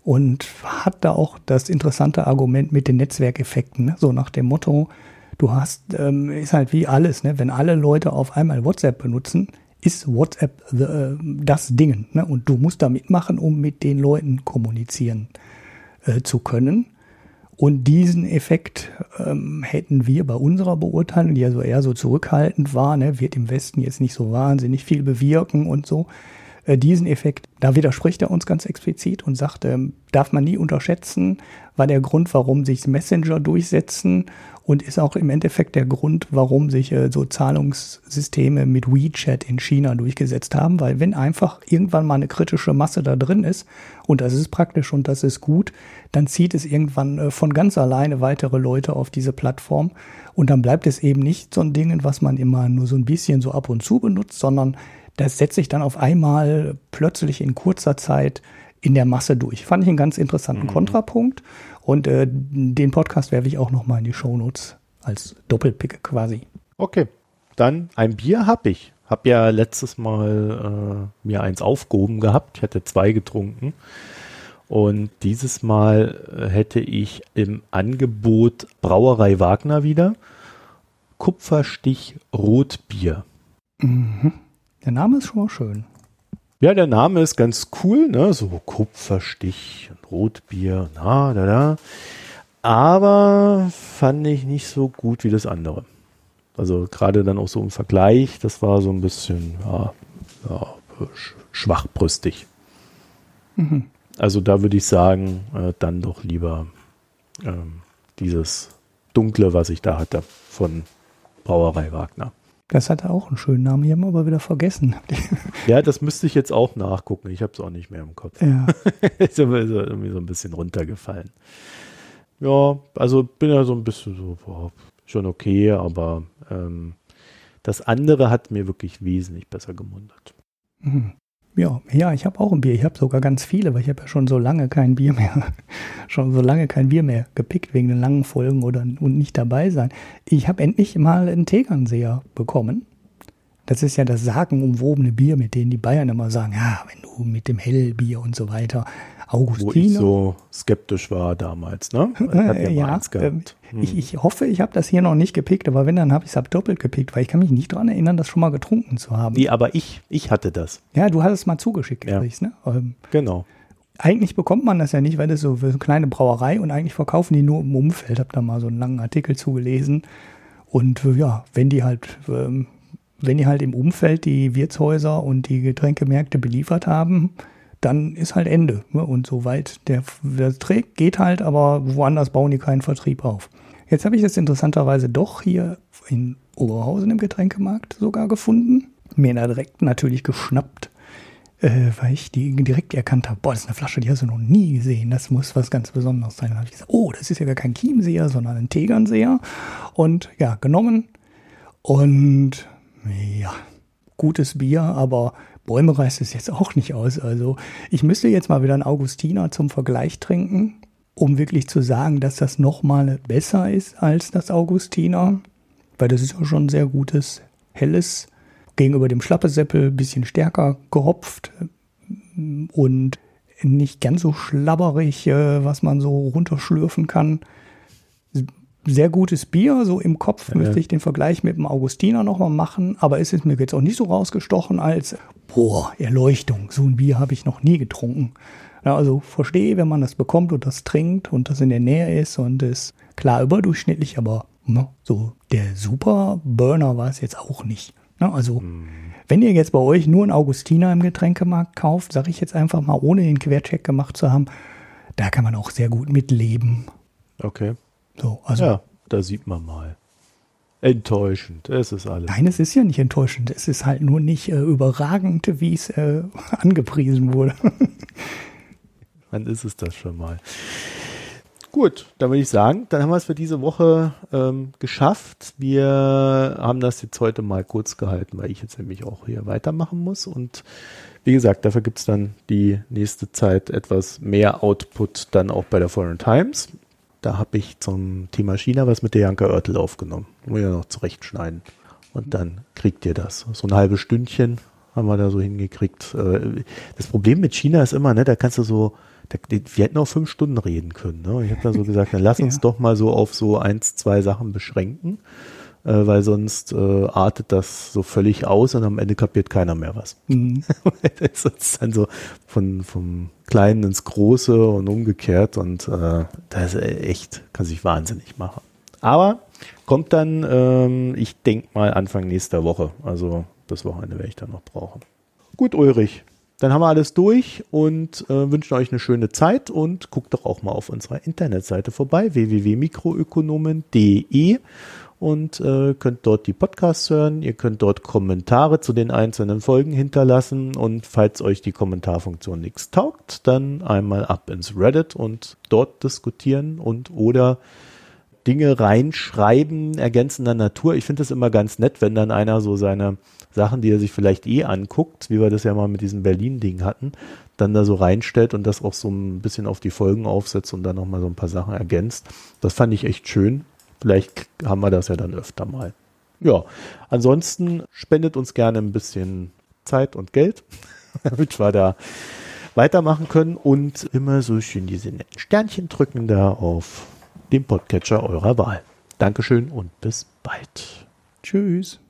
und hat da auch das interessante Argument mit den Netzwerkeffekten, ne? so nach dem Motto, du hast, ähm, ist halt wie alles, ne? wenn alle Leute auf einmal WhatsApp benutzen, ist WhatsApp äh, das Ding ne? und du musst da mitmachen, um mit den Leuten kommunizieren äh, zu können. Und diesen Effekt ähm, hätten wir bei unserer Beurteilung, die ja so eher so zurückhaltend war, ne, wird im Westen jetzt nicht so wahnsinnig viel bewirken und so, äh, diesen Effekt, da widerspricht er uns ganz explizit und sagt, ähm, darf man nie unterschätzen, war der Grund, warum sich Messenger durchsetzen und ist auch im Endeffekt der Grund, warum sich äh, so Zahlungssysteme mit WeChat in China durchgesetzt haben, weil wenn einfach irgendwann mal eine kritische Masse da drin ist und das ist praktisch und das ist gut, dann zieht es irgendwann äh, von ganz alleine weitere Leute auf diese Plattform und dann bleibt es eben nicht so ein Ding, was man immer nur so ein bisschen so ab und zu benutzt, sondern das setzt sich dann auf einmal plötzlich in kurzer Zeit in der Masse durch. Fand ich einen ganz interessanten mhm. Kontrapunkt. Und äh, den Podcast werfe ich auch nochmal in die Shownotes als Doppelpick quasi. Okay, dann ein Bier habe ich. Hab ja letztes Mal äh, mir eins aufgehoben gehabt. Ich hatte zwei getrunken. Und dieses Mal äh, hätte ich im Angebot Brauerei Wagner wieder Kupferstich Rotbier. Mhm. Der Name ist schon mal schön. Ja, der Name ist ganz cool, ne? So Kupferstich und Rotbier, na, da, da. Aber fand ich nicht so gut wie das andere. Also gerade dann auch so im Vergleich, das war so ein bisschen ja, ja, schwachbrüstig. Mhm. Also da würde ich sagen, äh, dann doch lieber ähm, dieses Dunkle, was ich da hatte von Brauerei Wagner. Das hatte auch einen schönen Namen, die haben aber wieder vergessen. Ja, das müsste ich jetzt auch nachgucken. Ich habe es auch nicht mehr im Kopf. Ja. ist irgendwie so ein bisschen runtergefallen. Ja, also bin ja so ein bisschen so, boah, schon okay, aber ähm, das andere hat mir wirklich wesentlich besser gemundet. Mhm. Ja, ja, ich habe auch ein Bier. Ich habe sogar ganz viele, weil ich habe ja schon so lange kein Bier mehr, schon so lange kein Bier mehr gepickt wegen den langen Folgen oder und nicht dabei sein. Ich habe endlich mal einen Tegernseher bekommen. Das ist ja das sagenumwobene Bier, mit dem die Bayern immer sagen, ja, wenn du mit dem Hellbier und so weiter. Augustiner. Wo ich so skeptisch war damals, ne? Äh, ja, ähm, hm. ich, ich hoffe, ich habe das hier noch nicht gepickt, aber wenn, dann habe ich es ab doppelt gepickt, weil ich kann mich nicht daran erinnern, das schon mal getrunken zu haben. Wie, aber ich, ich hatte das. Ja, du hattest es mal zugeschickt, ja. kriegst, ne? Ähm, genau. Eigentlich bekommt man das ja nicht, weil das so eine kleine Brauerei und eigentlich verkaufen die nur im Umfeld. Hab da mal so einen langen Artikel zugelesen. Und äh, ja, wenn die halt, ähm, wenn die halt im Umfeld die Wirtshäuser und die Getränkemärkte beliefert haben, dann ist halt Ende. Ne? Und soweit der, trägt, geht halt, aber woanders bauen die keinen Vertrieb auf. Jetzt habe ich das interessanterweise doch hier in Oberhausen im Getränkemarkt sogar gefunden. Mir direkt natürlich geschnappt, äh, weil ich die direkt erkannt habe. Boah, das ist eine Flasche, die hast du noch nie gesehen. Das muss was ganz Besonderes sein. Dann habe ich gesagt, oh, das ist ja gar kein Chiemseer, sondern ein Tegernseher. Und ja, genommen. Und ja, gutes Bier, aber Bäume reißt es jetzt auch nicht aus. Also ich müsste jetzt mal wieder einen Augustiner zum Vergleich trinken, um wirklich zu sagen, dass das nochmal besser ist als das Augustiner. Weil das ist ja schon ein sehr gutes, helles, gegenüber dem Schlappesäppel bisschen stärker gehopft und nicht ganz so schlabberig, äh, was man so runterschlürfen kann sehr gutes Bier. So im Kopf ja. müsste ich den Vergleich mit dem Augustiner nochmal machen, aber es ist mir jetzt auch nicht so rausgestochen als, boah, Erleuchtung. So ein Bier habe ich noch nie getrunken. Ja, also verstehe, wenn man das bekommt und das trinkt und das in der Nähe ist und ist klar überdurchschnittlich, aber ne, so der Super Burner war es jetzt auch nicht. Ne, also mhm. wenn ihr jetzt bei euch nur einen Augustiner im Getränkemarkt kauft, sage ich jetzt einfach mal, ohne den Quercheck gemacht zu haben, da kann man auch sehr gut mitleben. Okay. So, also, ja, da sieht man mal. Enttäuschend, es ist alles. Nein, es ist ja nicht enttäuschend. Es ist halt nur nicht äh, überragend, wie es äh, angepriesen wurde. Dann ist es das schon mal. Gut, dann würde ich sagen, dann haben wir es für diese Woche ähm, geschafft. Wir haben das jetzt heute mal kurz gehalten, weil ich jetzt nämlich auch hier weitermachen muss. Und wie gesagt, dafür gibt es dann die nächste Zeit etwas mehr Output dann auch bei der Foreign Times. Da habe ich zum Thema China was mit der Janka Oertel aufgenommen. Muss ja noch zurechtschneiden. Und dann kriegt ihr das. So ein halbes Stündchen haben wir da so hingekriegt. Äh, das Problem mit China ist immer, ne, da kannst du so, da, wir hätten auch fünf Stunden reden können. Ne? Ich habe da so gesagt, dann lass uns ja. doch mal so auf so eins, zwei Sachen beschränken weil sonst äh, artet das so völlig aus und am Ende kapiert keiner mehr was. Mhm. das ist dann so von, vom Kleinen ins Große und umgekehrt und äh, das ist echt, kann sich wahnsinnig machen. Aber kommt dann, ähm, ich denke mal Anfang nächster Woche, also das Wochenende werde ich dann noch brauchen. Gut, Ulrich, dann haben wir alles durch und äh, wünschen euch eine schöne Zeit und guckt doch auch mal auf unserer Internetseite vorbei, www.mikroökonomen.de und äh, könnt dort die Podcasts hören. Ihr könnt dort Kommentare zu den einzelnen Folgen hinterlassen und falls euch die Kommentarfunktion nichts taugt, dann einmal ab ins Reddit und dort diskutieren und oder Dinge reinschreiben, ergänzender Natur. Ich finde es immer ganz nett, wenn dann einer so seine Sachen, die er sich vielleicht eh anguckt, wie wir das ja mal mit diesem Berlin-Ding hatten, dann da so reinstellt und das auch so ein bisschen auf die Folgen aufsetzt und dann nochmal so ein paar Sachen ergänzt. Das fand ich echt schön. Vielleicht haben wir das ja dann öfter mal. Ja, ansonsten spendet uns gerne ein bisschen Zeit und Geld, damit wir da weitermachen können und immer so schön diese netten Sternchen drücken da auf dem Podcatcher eurer Wahl. Dankeschön und bis bald. Tschüss.